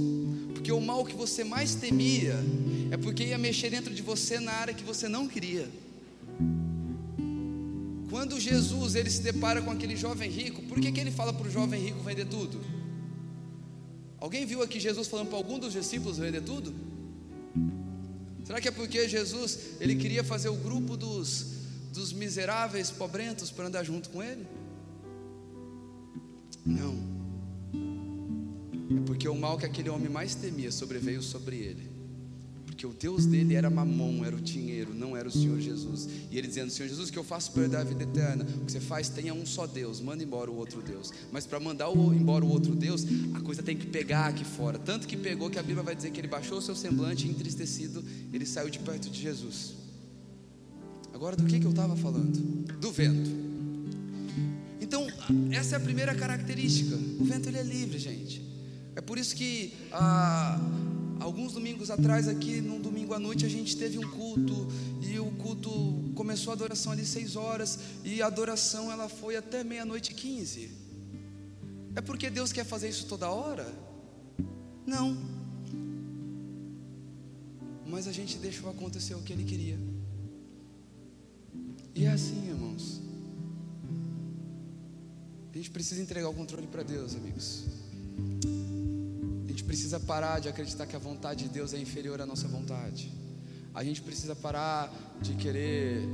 S1: Porque o mal que você mais temia é porque ia mexer dentro de você na área que você não queria. Quando Jesus ele se depara com aquele jovem rico, por que, que ele fala para o jovem rico vender tudo? Alguém viu aqui Jesus falando para algum dos discípulos vender tudo? Será que é porque Jesus ele queria fazer o grupo dos dos miseráveis, pobrentos, para andar junto com ele? Não. É porque o mal que aquele homem mais temia sobreveio sobre ele. Porque o Deus dele era mamão, era o dinheiro, não era o Senhor Jesus. E ele dizendo: Senhor Jesus, que eu faço para herdar a vida eterna? O que você faz, tenha um só Deus, manda embora o outro Deus. Mas para mandar embora o outro Deus, a coisa tem que pegar aqui fora. Tanto que pegou que a Bíblia vai dizer que ele baixou o seu semblante entristecido, ele saiu de perto de Jesus. Agora, do que, que eu estava falando? Do vento. Então, essa é a primeira característica. O vento ele é livre, gente. É por isso que ah, alguns domingos atrás, aqui, num domingo à noite, a gente teve um culto e o culto começou a adoração ali seis horas e a adoração ela foi até meia-noite quinze. É porque Deus quer fazer isso toda hora? Não. Mas a gente deixou acontecer o que Ele queria. E é assim, irmãos. A gente precisa entregar o controle para Deus, amigos. A gente precisa parar de acreditar que a vontade de Deus é inferior à nossa vontade. A gente precisa parar de querer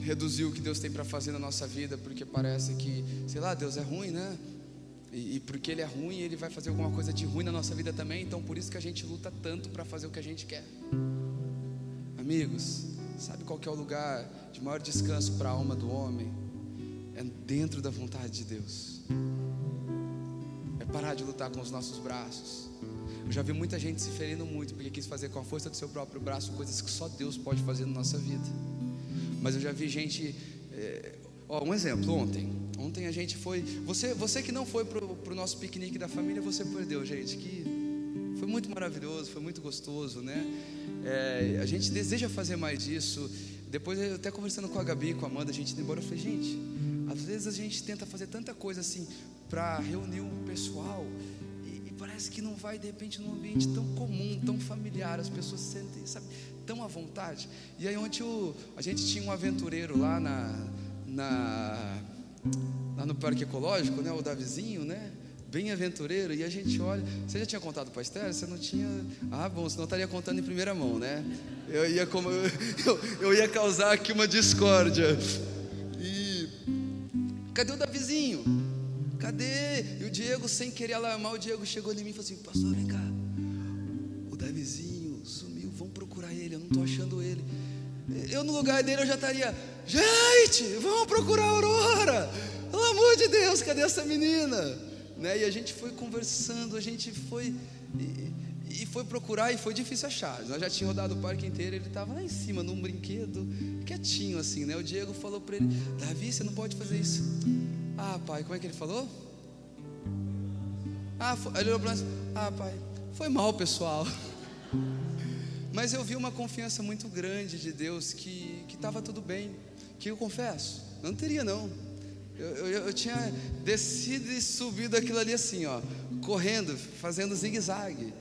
S1: reduzir o que Deus tem para fazer na nossa vida, porque parece que, sei lá, Deus é ruim, né? E, e, porque Ele é ruim, Ele vai fazer alguma coisa de ruim na nossa vida também. Então, por isso que a gente luta tanto para fazer o que a gente quer. Amigos, sabe qual é o lugar de maior descanso para a alma do homem é dentro da vontade de Deus. É parar de lutar com os nossos braços. Eu já vi muita gente se ferindo muito porque quis fazer com a força do seu próprio braço coisas que só Deus pode fazer na nossa vida. Mas eu já vi gente. É, ó, um exemplo, ontem. Ontem a gente foi. Você, você que não foi para o nosso piquenique da família, você perdeu, gente. Que foi muito maravilhoso, foi muito gostoso, né? É, a gente deseja fazer mais disso. Depois, eu até conversando com a Gabi, com a Amanda, a gente indo embora, eu falei, gente, às vezes a gente tenta fazer tanta coisa assim para reunir o um pessoal e, e, parece que não vai de repente num ambiente tão comum, tão familiar, as pessoas se sentem, sabe, tão à vontade. E aí ontem o, a gente tinha um aventureiro lá na, na lá no parque ecológico, né, o Davizinho, né? Bem aventureiro, e a gente olha. Você já tinha contado para a Esther? Você não tinha. Ah, bom, senão estaria contando em primeira mão, né? Eu ia, como, eu, eu ia causar aqui uma discórdia. E. Cadê o Davizinho? Cadê? E o Diego, sem querer alarmar, o Diego chegou em mim e falou assim: Pastor, vem cá. O Davizinho sumiu, vamos procurar ele. Eu não estou achando ele. Eu, no lugar dele, eu já estaria. Gente, vamos procurar a Aurora. Pelo amor de Deus, cadê essa menina? Né? E a gente foi conversando, a gente foi e, e, foi procurar e foi difícil achar. Nós já tínhamos rodado o parque inteiro, ele estava lá em cima num brinquedo, quietinho assim, né? O Diego falou para ele: "Davi, você não pode fazer isso". Ah, pai, como é que ele falou? Ah, foi, ele olhou para nós, ah, pai, foi mal, pessoal. Mas eu vi uma confiança muito grande de Deus que estava tudo bem. Que eu confesso, não teria não. Eu, eu, eu, tinha descido e subido aquilo ali assim, ó, correndo, fazendo zigue-zague.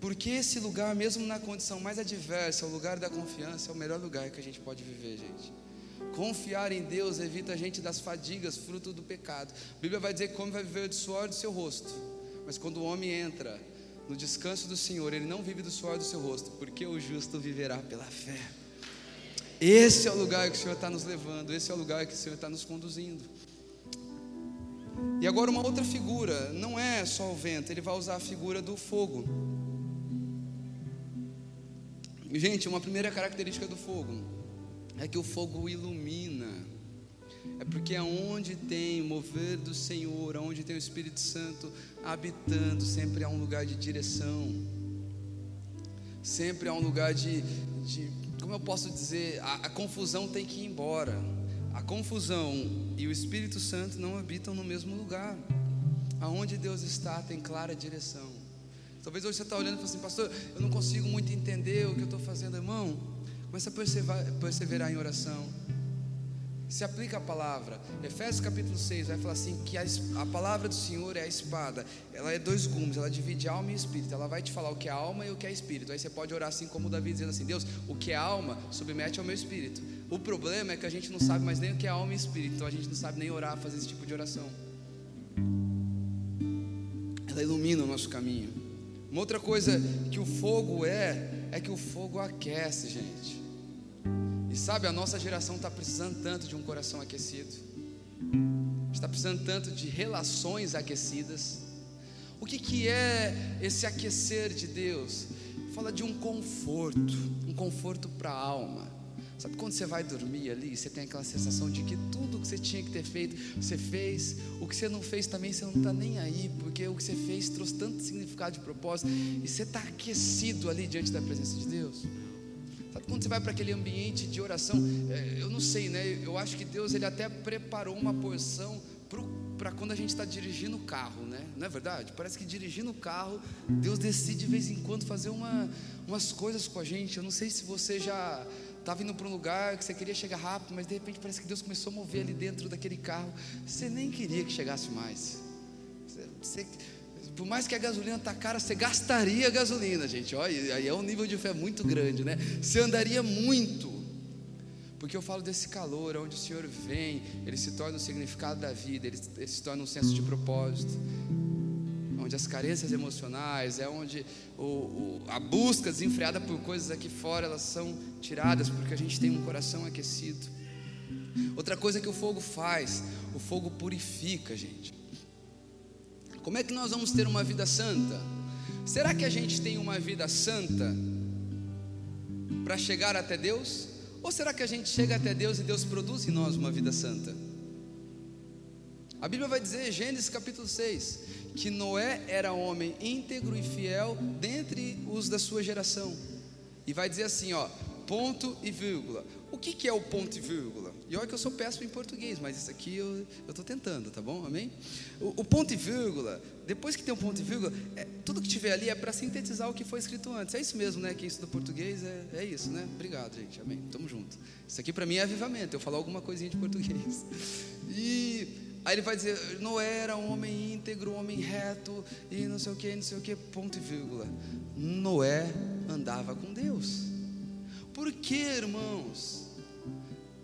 S1: Porque esse lugar, mesmo na condição mais adversa, o lugar da confiança, é o melhor lugar que a gente pode viver, gente. Confiar em Deus evita a gente das fadigas, fruto do pecado. A Bíblia vai dizer que como vai viver do suor do seu rosto. Mas quando o homem entra no descanso do Senhor, ele não vive do suor do seu rosto, porque o justo viverá pela fé. Esse é o lugar que o Senhor está nos levando, esse é o lugar que o Senhor está nos conduzindo. E agora, uma outra figura, não é só o vento, ele vai usar a figura do fogo. Gente, uma primeira característica do fogo é que o fogo ilumina. É porque aonde tem mover do Senhor, aonde tem o Espírito Santo habitando, sempre há um lugar de direção, sempre há um lugar de, de como eu posso dizer, a, a confusão tem que ir embora. A confusão e o Espírito Santo não habitam no mesmo lugar. Aonde Deus está tem clara direção. Talvez hoje você está olhando e fala assim, pastor, eu não consigo muito entender o que eu estou fazendo, irmão. Começa a perseverar, perseverar em oração. Se aplica a palavra. Efésios capítulo 6 vai falar assim: que a, a, palavra do Senhor é a espada. Ela é dois gumes, ela divide alma e espírito. Ela vai te falar o que é alma e o que é espírito. Aí você pode orar assim como Davi dizendo assim: Deus, o que é alma, submete ao meu espírito. O problema é que a gente não sabe mais nem o que é alma e espírito. Então a gente não sabe nem orar, fazer esse tipo de oração. Ela ilumina o nosso caminho. Uma outra coisa que o fogo é, é que o fogo aquece, gente. E sabe, a nossa geração está precisando tanto de um coração aquecido, está precisando tanto de relações aquecidas. O que, que é esse aquecer de Deus? Fala de um conforto, um conforto para a alma. Sabe quando você vai dormir ali, você tem aquela sensação de que tudo que você tinha que ter feito, você fez, o que você não fez também você não está nem aí, porque o que você fez trouxe tanto significado de propósito, e você está aquecido ali diante da presença de Deus. Sabe quando você vai para aquele ambiente de oração? É, eu não sei, né? Eu acho que Deus ele até preparou uma porção para quando a gente está dirigindo o carro, né? Não é verdade? Parece que dirigindo o carro, Deus decide de vez em quando fazer uma, umas coisas com a gente. Eu não sei se você já estava indo para um lugar que você queria chegar rápido, mas de repente parece que Deus começou a mover ali dentro daquele carro. Você nem queria que chegasse mais. Você, você por mais que a gasolina tá cara, você gastaria gasolina, gente. Olha, aí é um nível de fé muito grande, né? Você andaria muito. Porque eu falo desse calor, onde o Senhor vem, ele se torna o significado da vida, ele, ele se torna um senso de propósito. Onde as carências emocionais, é onde o, o, a busca desenfreada por coisas aqui fora, elas são tiradas, porque a gente tem um coração aquecido. Outra coisa que o fogo faz, o fogo purifica, gente. Como é que nós vamos ter uma vida santa? Será que a gente tem uma vida santa para chegar até Deus? Ou será que a gente chega até Deus e Deus produz em nós uma vida santa? A Bíblia vai dizer, Gênesis capítulo 6, que Noé era homem íntegro e fiel dentre os da sua geração. E vai dizer assim, ó, ponto e vírgula. O que, que é o ponto e vírgula? E olha que eu sou péssimo em português, mas isso aqui eu estou tentando, tá bom? Amém? O, o, ponto e vírgula, depois que tem um ponto e vírgula, é, tudo que tiver ali é para sintetizar o que foi escrito antes. É isso mesmo, né? Quem estuda português é, é isso, né? Obrigado, gente. Amém. Tamo junto. Isso aqui para mim é avivamento, eu falar alguma coisinha de português. E aí ele vai dizer: Noé era um homem íntegro, um homem reto, e não sei o que, não sei o que, ponto e vírgula. Noé andava com Deus. Por que, irmãos?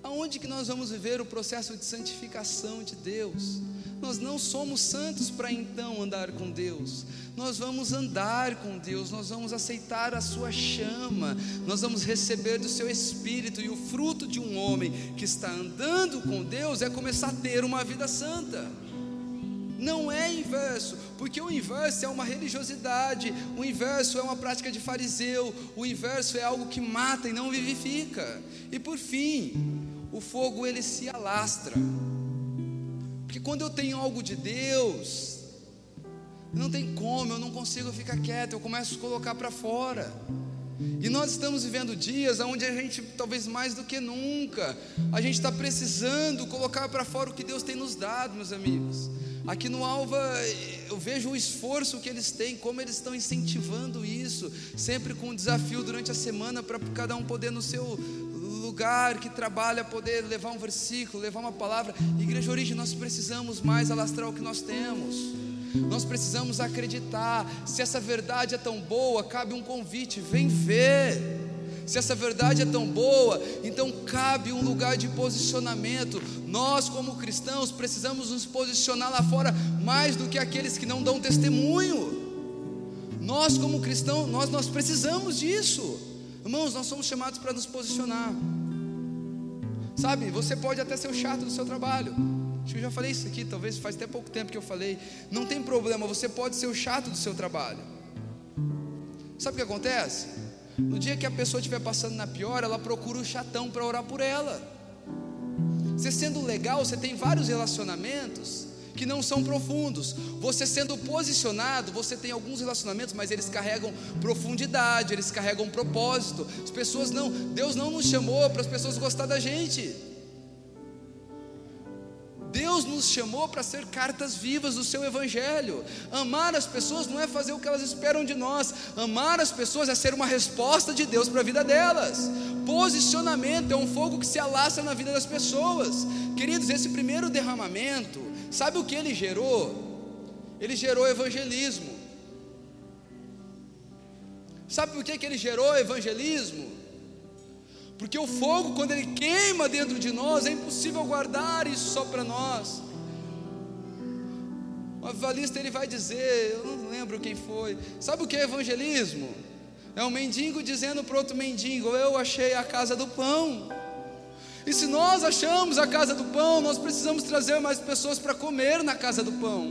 S1: Aonde que nós vamos viver o processo de santificação de Deus? Nós não somos santos para então andar com Deus. Nós vamos andar com Deus, nós vamos aceitar a sua chama, nós vamos receber do seu espírito e o fruto de um homem que está andando com Deus é começar a ter uma vida santa. Não é inverso, porque o inverso é uma religiosidade, o inverso é uma prática de fariseu, o inverso é algo que mata e não vivifica. E por fim, o fogo ele se alastra. Porque quando eu tenho algo de Deus, não tem como, eu não consigo ficar quieto, eu começo a colocar para fora. E nós estamos vivendo dias onde a gente, talvez mais do que nunca, a gente está precisando colocar para fora o que Deus tem nos dado, meus amigos. Aqui no Alva, eu vejo o esforço que eles têm, como eles estão incentivando isso, sempre com um desafio durante a semana para cada um poder no seu lugar que trabalha poder levar um versículo, levar uma palavra. Igreja Origem, nós precisamos mais alastrar o que nós temos. Nós precisamos acreditar. Se essa verdade é tão boa, cabe um convite: vem ver. Se essa verdade é tão boa, então cabe um lugar de posicionamento. Nós, como cristãos, precisamos nos posicionar lá fora mais do que aqueles que não dão testemunho. Nós, como cristãos, nós, nós precisamos disso. Irmãos, nós somos chamados para nos posicionar. Sabe, você pode até ser o chato do seu trabalho. Acho que eu já falei isso aqui, talvez faz até pouco tempo que eu falei. Não tem problema, você pode ser o chato do seu trabalho. Sabe o que acontece? No dia que a pessoa estiver passando na pior, ela procura o chatão para orar por ela. Você sendo legal, você tem vários relacionamentos que não são profundos. Você sendo posicionado, você tem alguns relacionamentos, mas eles carregam profundidade, eles carregam propósito. As pessoas não, Deus não nos chamou para as pessoas gostar da gente. Deus nos chamou para ser cartas vivas do seu evangelho. Amar as pessoas não é fazer o que elas esperam de nós. Amar as pessoas é ser uma resposta de Deus para a vida delas. Posicionamento é um fogo que se alastra na vida das pessoas. Queridos, esse primeiro derramamento, sabe o que ele gerou? Ele gerou evangelismo. Sabe por que, que ele gerou evangelismo? Porque o fogo, quando ele queima dentro de nós, é impossível guardar isso só para nós. O avivalista ele vai dizer, eu não lembro quem foi. Sabe o que é evangelismo? É um mendigo dizendo para outro mendigo: Eu achei a casa do pão. E se nós achamos a casa do pão, nós precisamos trazer mais pessoas para comer na casa do pão.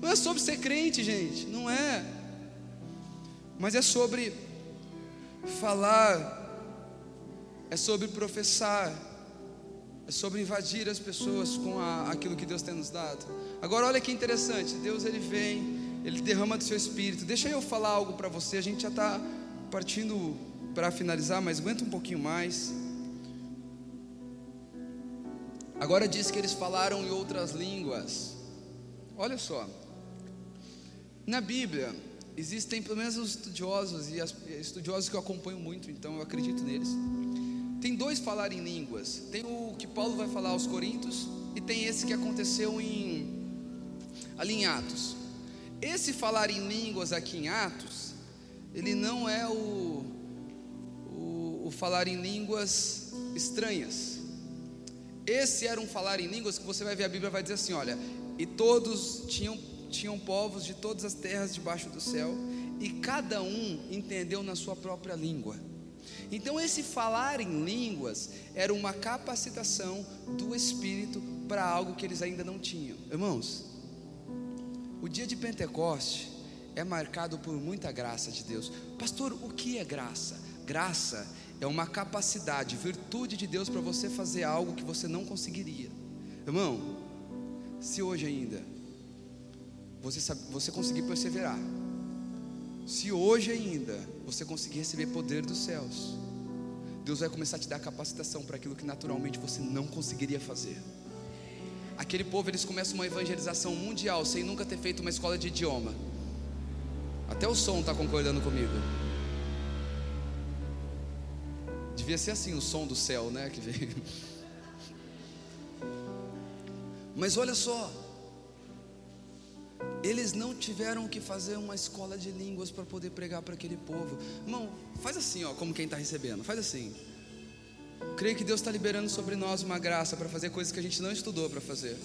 S1: Não é sobre ser crente, gente, não é. Mas é sobre falar é sobre professar, é sobre invadir as pessoas com a, aquilo que Deus tem nos dado. Agora, olha que interessante: Deus ele vem, ele derrama do seu espírito. Deixa eu falar algo para você, a gente já está partindo para finalizar, mas aguenta um pouquinho mais. Agora diz que eles falaram em outras línguas. Olha só, na Bíblia existem pelo menos os estudiosos e estudiosos que eu acompanho muito, então eu acredito neles tem dois falar em línguas. Tem o que Paulo vai falar aos Coríntios e tem esse que aconteceu em ali em Atos. Esse falar em línguas aqui em Atos, ele não é o, o, o falar em línguas estranhas. Esse era um falar em línguas que você vai ver a Bíblia vai dizer assim, olha, e todos tinham tinham povos de todas as terras debaixo do céu, e cada um entendeu na sua própria língua. Então, esse falar em línguas era uma capacitação do Espírito para algo que eles ainda não tinham. Irmãos, o dia de Pentecoste é marcado por muita graça de Deus. Pastor, o que é graça? Graça é uma capacidade, virtude de Deus para você fazer algo que você não conseguiria. Irmão, se hoje ainda você, sabe, você conseguir perseverar, se hoje ainda você conseguir receber poder dos céus, Deus vai começar a te dar capacitação para aquilo que naturalmente você não conseguiria fazer. Aquele povo, eles começam uma evangelização mundial sem nunca ter feito uma escola de idioma. Até o som está concordando comigo. Devia ser assim o som do céu, né? Que veio. Mas olha só, eles não tiveram que fazer uma escola de línguas para poder pregar para aquele povo. Irmão, faz assim, ó, como quem está recebendo, faz assim. Creio que Deus está liberando sobre nós uma graça para fazer coisas que a gente não estudou para fazer.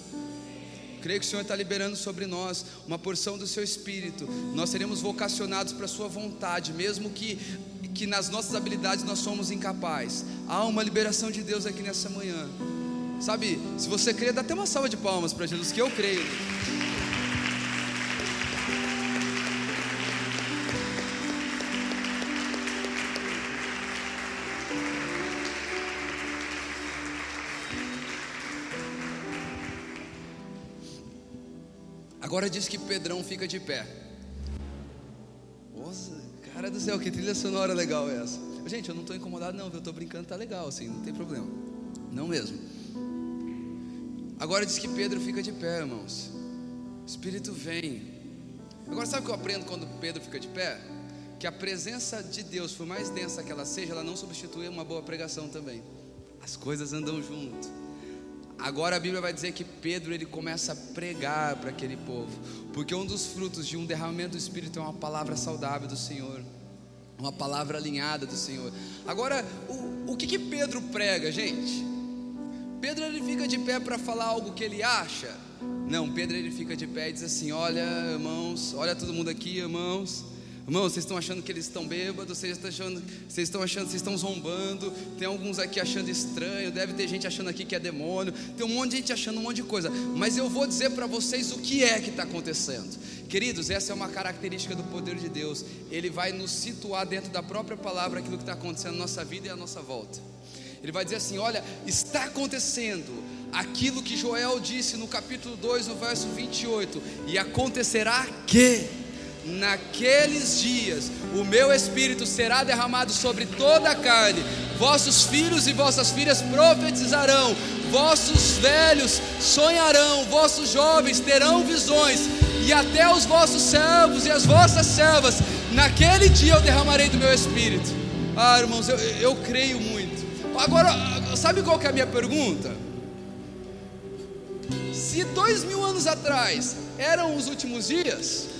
S1: Creio que o Senhor está liberando sobre nós uma porção do seu espírito. Nós seremos vocacionados para a sua vontade, mesmo que, que nas nossas habilidades nós somos incapazes. Há uma liberação de Deus aqui nessa manhã. Sabe, se você crê, dá até uma salva de palmas para Jesus, que eu creio. Agora diz que Pedrão fica de pé. Cara do céu, que trilha sonora legal é essa. Gente, eu não estou incomodado, não, eu estou brincando, tá legal, assim, não tem problema. Não mesmo. Agora diz que Pedro fica de pé, irmãos. Espírito vem. Agora, sabe o que eu aprendo quando Pedro fica de pé? Que a presença de Deus, por mais densa que ela seja, ela não substitui uma boa pregação também. As coisas andam junto. Agora a Bíblia vai dizer que Pedro ele começa a pregar para aquele povo, porque um dos frutos de um derramamento do Espírito é uma palavra saudável do Senhor, uma palavra alinhada do Senhor. Agora, o, o que, que Pedro prega, gente? Pedro ele fica de pé para falar algo que ele acha? Não, Pedro ele fica de pé e diz assim: Olha, irmãos, olha todo mundo aqui, irmãos. Irmãos, vocês estão achando que eles estão bêbados, vocês estão achando, vocês estão achando, vocês estão zombando. Tem alguns aqui achando estranho, deve ter gente achando aqui que é demônio. Tem um monte de gente achando um monte de coisa. Mas eu vou dizer para vocês o que é que está acontecendo. Queridos, essa é uma característica do poder de Deus. Ele vai nos situar dentro da própria palavra aquilo que está acontecendo na nossa vida e à nossa volta. Ele vai dizer assim: olha, está acontecendo aquilo que Joel disse no capítulo 2, no verso 28, e acontecerá que naqueles dias o meu espírito será derramado sobre toda a carne, vossos filhos e vossas filhas profetizarão, vossos velhos sonharão, vossos jovens terão visões, e até os vossos servos e as vossas servas, naquele dia eu derramarei do meu espírito. Ah, irmãos, eu, eu creio muito. Agora, sabe qual que é a minha pergunta? Se dois mil anos atrás eram os últimos dias,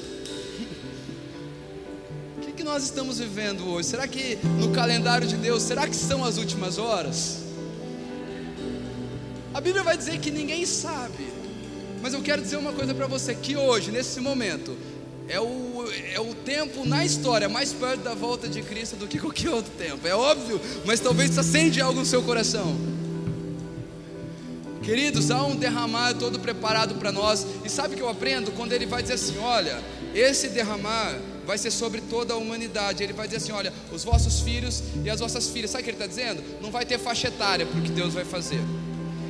S1: que nós estamos vivendo hoje? Será que no calendário de Deus, será que são as últimas horas? A Bíblia vai dizer que ninguém sabe, mas eu quero dizer uma coisa para você: que hoje, nesse momento, é o, é o tempo na história mais perto da volta de Cristo do que qualquer outro tempo, é óbvio, mas talvez isso acende algo no seu coração. Queridos, há um derramar todo preparado para nós, e sabe o que eu aprendo? Quando ele vai dizer assim: olha, esse derramar vai ser sobre toda a humanidade. Ele vai dizer assim: olha, os vossos filhos e as vossas filhas, sabe o que ele está dizendo? Não vai ter faixa etária para o que Deus vai fazer.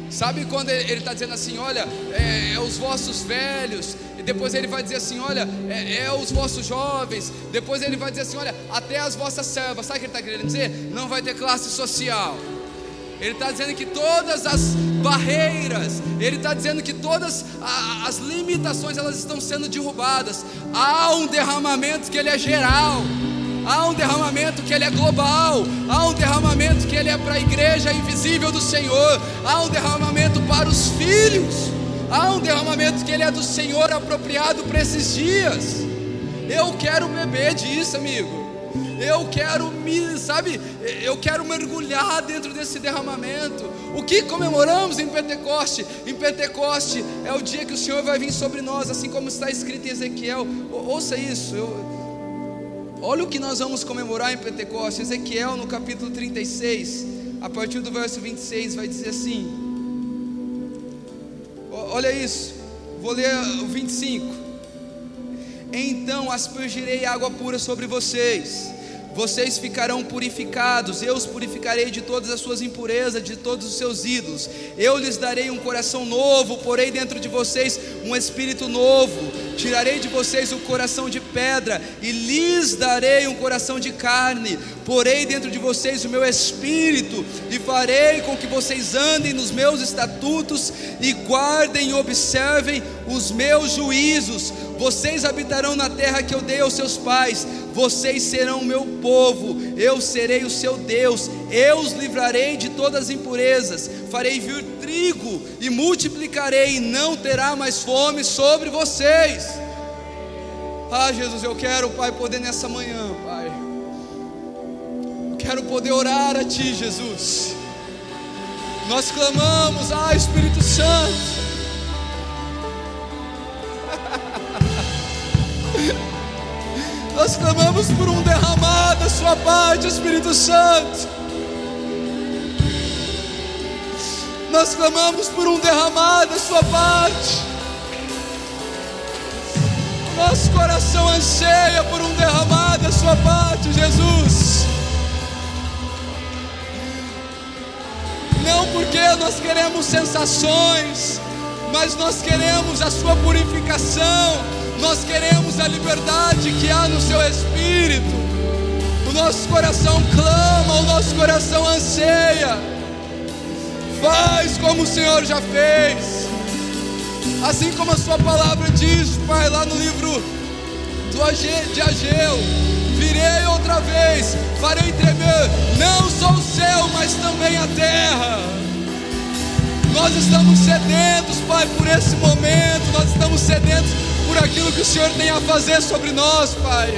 S1: Sabe quando ele está dizendo assim: olha, é, é, os vossos velhos, e depois ele vai dizer assim: olha, é, é, os vossos jovens, depois ele vai dizer assim: olha, até as vossas servas, sabe o que ele está querendo dizer? Não vai ter classe social. Ele está dizendo que todas as barreiras, Ele está dizendo que todas as limitações elas estão sendo derrubadas. Há um derramamento que ele é geral, há um derramamento que ele é global, há um derramamento que ele é para a igreja invisível do Senhor, há um derramamento para os filhos, há um derramamento que ele é do Senhor apropriado para esses dias. Eu quero beber disso, amigo. Eu quero me, sabe, eu quero mergulhar dentro desse derramamento. O que comemoramos em Pentecoste? Em Pentecoste é o dia que o Senhor vai vir sobre nós, assim como está escrito em Ezequiel. Ouça isso, eu, olha o que nós vamos comemorar em Pentecoste. Ezequiel, no capítulo 36, a partir do verso 26, vai dizer assim: Olha isso, vou ler o 25. Então aspergirei água pura sobre vocês vocês ficarão purificados, eu os purificarei de todas as suas impurezas, de todos os seus ídolos. Eu lhes darei um coração novo, porei dentro de vocês um espírito novo. Tirarei de vocês o coração de pedra e lhes darei um coração de carne. Porei dentro de vocês o meu espírito e farei com que vocês andem nos meus estatutos e guardem e observem os meus juízos. Vocês habitarão na terra que eu dei aos seus pais vocês serão meu povo, eu serei o seu Deus, eu os livrarei de todas as impurezas, farei vir trigo e multiplicarei, e não terá mais fome sobre vocês. Ah, Jesus, eu quero, Pai, poder nessa manhã, Pai. Eu quero poder orar a Ti, Jesus. Nós clamamos, ah, Espírito Santo. Nós clamamos por um derramar da Sua parte, Espírito Santo. Nós clamamos por um derramar da Sua parte. Nosso coração anseia por um derramar da Sua parte, Jesus. Não porque nós queremos sensações, mas nós queremos a Sua purificação nós queremos a liberdade que há no seu espírito. O nosso coração clama, o nosso coração anseia. Faz como o Senhor já fez. Assim como a Sua palavra diz, Pai, lá no livro de Ageu: Virei outra vez, farei tremer não só o céu, mas também a terra. Nós estamos sedentos, Pai, por esse momento, nós estamos sedentos por aquilo que o Senhor tem a fazer sobre nós, Pai.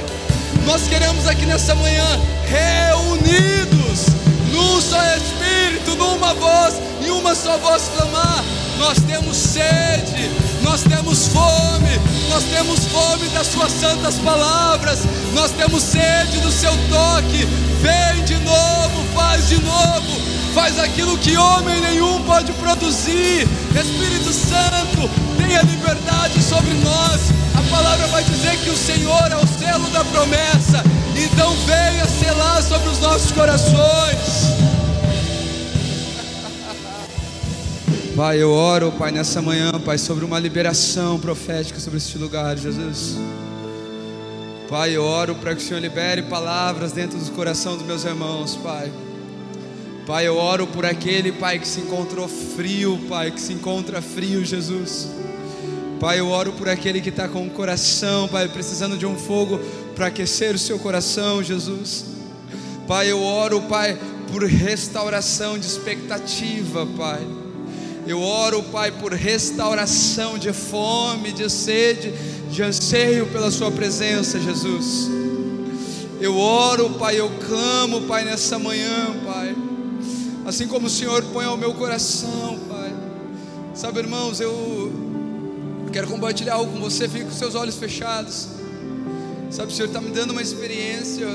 S1: Nós queremos aqui nessa manhã, reunidos, num só Espírito, numa voz, em uma só voz clamar. Nós temos sede, nós temos fome, nós temos fome das Suas santas palavras, nós temos sede do Seu toque. Vem de novo, faz de novo, faz aquilo que homem nenhum pode produzir. Espírito Santo, tenha liberdade sobre nós. A palavra vai dizer que o Senhor é o selo da promessa. Então venha selar sobre os nossos corações. Pai, eu oro, Pai, nessa manhã, Pai, sobre uma liberação profética sobre este lugar, Jesus. Pai, eu oro para que o Senhor libere palavras dentro do coração dos meus irmãos, Pai. Pai, eu oro por aquele, Pai, que se encontrou frio, Pai, que se encontra frio, Jesus. Pai, eu oro por aquele que está com o coração, Pai, precisando de um fogo para aquecer o seu coração, Jesus. Pai, eu oro, Pai, por restauração de expectativa, Pai. Eu oro, Pai, por restauração de fome, de sede, de anseio pela Sua presença, Jesus. Eu oro, Pai, eu clamo, Pai, nessa manhã, Pai. Assim como o Senhor põe ao meu coração, Pai. Sabe, irmãos, eu quero compartilhar algo com você, fique com seus olhos fechados. Sabe, o Senhor está me dando uma experiência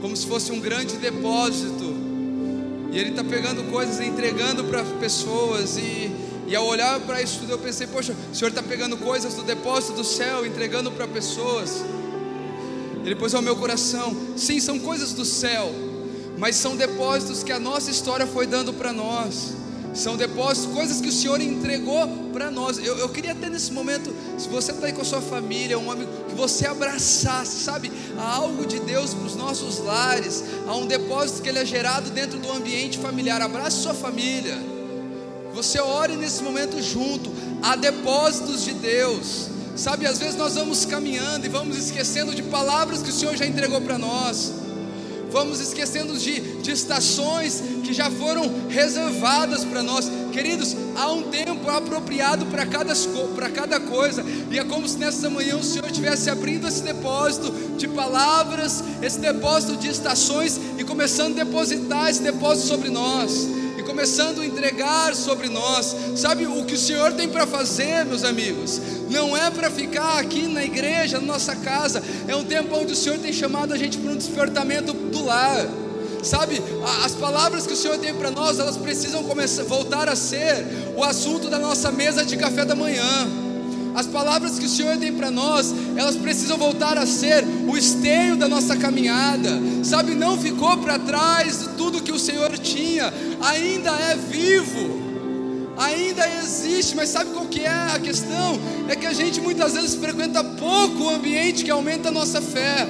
S1: como se fosse um grande depósito. E Ele está pegando coisas e entregando para pessoas. E, e ao olhar para isso tudo, eu pensei: Poxa, o Senhor está pegando coisas do depósito do céu, entregando para pessoas. Ele pôs ao meu coração: Sim, são coisas do céu, mas são depósitos que a nossa história foi dando para nós. São depósitos, coisas que o Senhor entregou para nós. Eu, eu, queria ter nesse momento, se você está aí com a sua família, um amigo, que você abraçasse, sabe, a algo de Deus para os nossos lares, a um depósito que ele é gerado dentro do ambiente familiar. Abrace sua família. Você ore nesse momento junto. Há depósitos de Deus. Sabe, às vezes nós vamos caminhando e vamos esquecendo de palavras que o Senhor já entregou para nós vamos esquecendo de, de estações que já foram reservadas para nós. Queridos, há um tempo apropriado para cada, para cada coisa, e é como se nessa manhã o Senhor estivesse abrindo esse depósito de palavras, esse depósito de estações e começando a depositar esse depósito sobre nós começando a entregar sobre nós. Sabe o que o Senhor tem para fazer, meus amigos? Não é para ficar aqui na igreja, na nossa casa. É um tempo onde o Senhor tem chamado a gente para um despertamento do lar. Sabe, as palavras que o Senhor tem para nós, elas precisam começar, voltar a ser o assunto da nossa mesa de café da manhã. As palavras que o Senhor tem para nós, elas precisam voltar a ser o esteio da nossa caminhada. Sabe, não ficou para trás de tudo que o Senhor tinha, ainda é vivo. Ainda existe, mas sabe qual que é a questão? É que a gente muitas vezes frequenta pouco o ambiente que aumenta a nossa fé.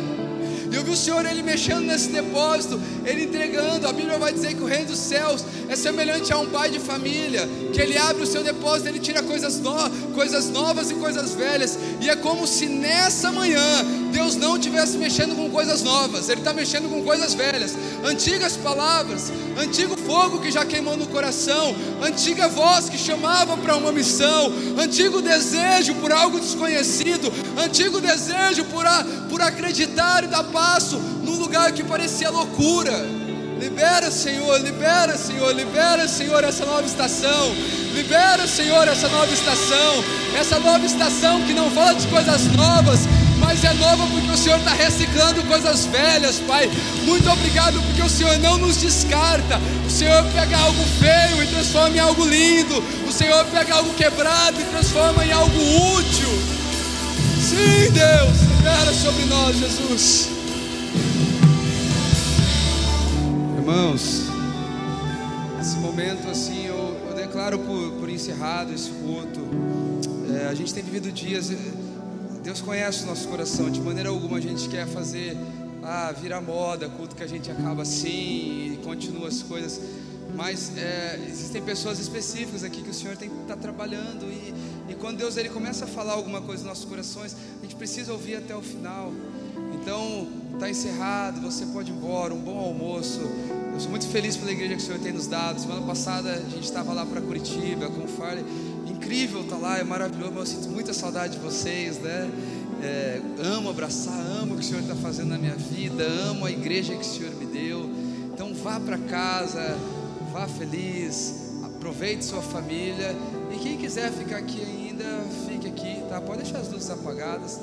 S1: E eu vi o Senhor ele mexendo nesse depósito, ele entregando. A Bíblia vai dizer que o reino dos céus é semelhante a um pai de família, que ele abre o seu depósito, ele tira coisas, no, coisas novas e coisas velhas. E é como se nessa manhã Deus não estivesse mexendo com coisas novas, Ele está mexendo com coisas velhas, antigas palavras, antigo fogo que já queimou no coração, antiga voz que chamava para uma missão, antigo desejo por algo desconhecido, antigo desejo por, a, por acreditar e dar passo num lugar que parecia loucura. Libera, Senhor, libera, Senhor, libera, Senhor, essa nova estação. Libera, Senhor, essa nova estação. Essa nova estação que não fala de coisas novas, mas é nova porque o Senhor está reciclando coisas velhas, Pai. Muito obrigado porque o Senhor não nos descarta. O Senhor pega algo feio e transforma em algo lindo. O Senhor pega algo quebrado e transforma em algo útil. Sim, Deus, libera sobre nós, Jesus. Irmãos, esse momento assim, eu, eu declaro por, por encerrado esse culto. É, a gente tem vivido dias Deus conhece o nosso coração, de maneira alguma a gente quer fazer, ah, vira moda, culto que a gente acaba assim e continua as coisas. Mas é, existem pessoas específicas aqui que o Senhor está trabalhando e, E quando Deus ele começa a falar alguma coisa nos nossos corações, a gente precisa ouvir até o final. Então, está encerrado, você pode ir embora, um bom almoço. Eu sou muito feliz pela igreja que o Senhor tem nos dado. Semana passada a gente estava lá para Curitiba com o Farley. Incrível estar tá lá, é maravilhoso, mas eu sinto muita saudade de vocês, né? É, amo abraçar, amo o que o Senhor está fazendo na minha vida, amo a igreja que o Senhor me deu. Então vá para casa, vá feliz, aproveite sua família. E quem quiser ficar aqui ainda, fique aqui, tá? Pode deixar as luzes apagadas.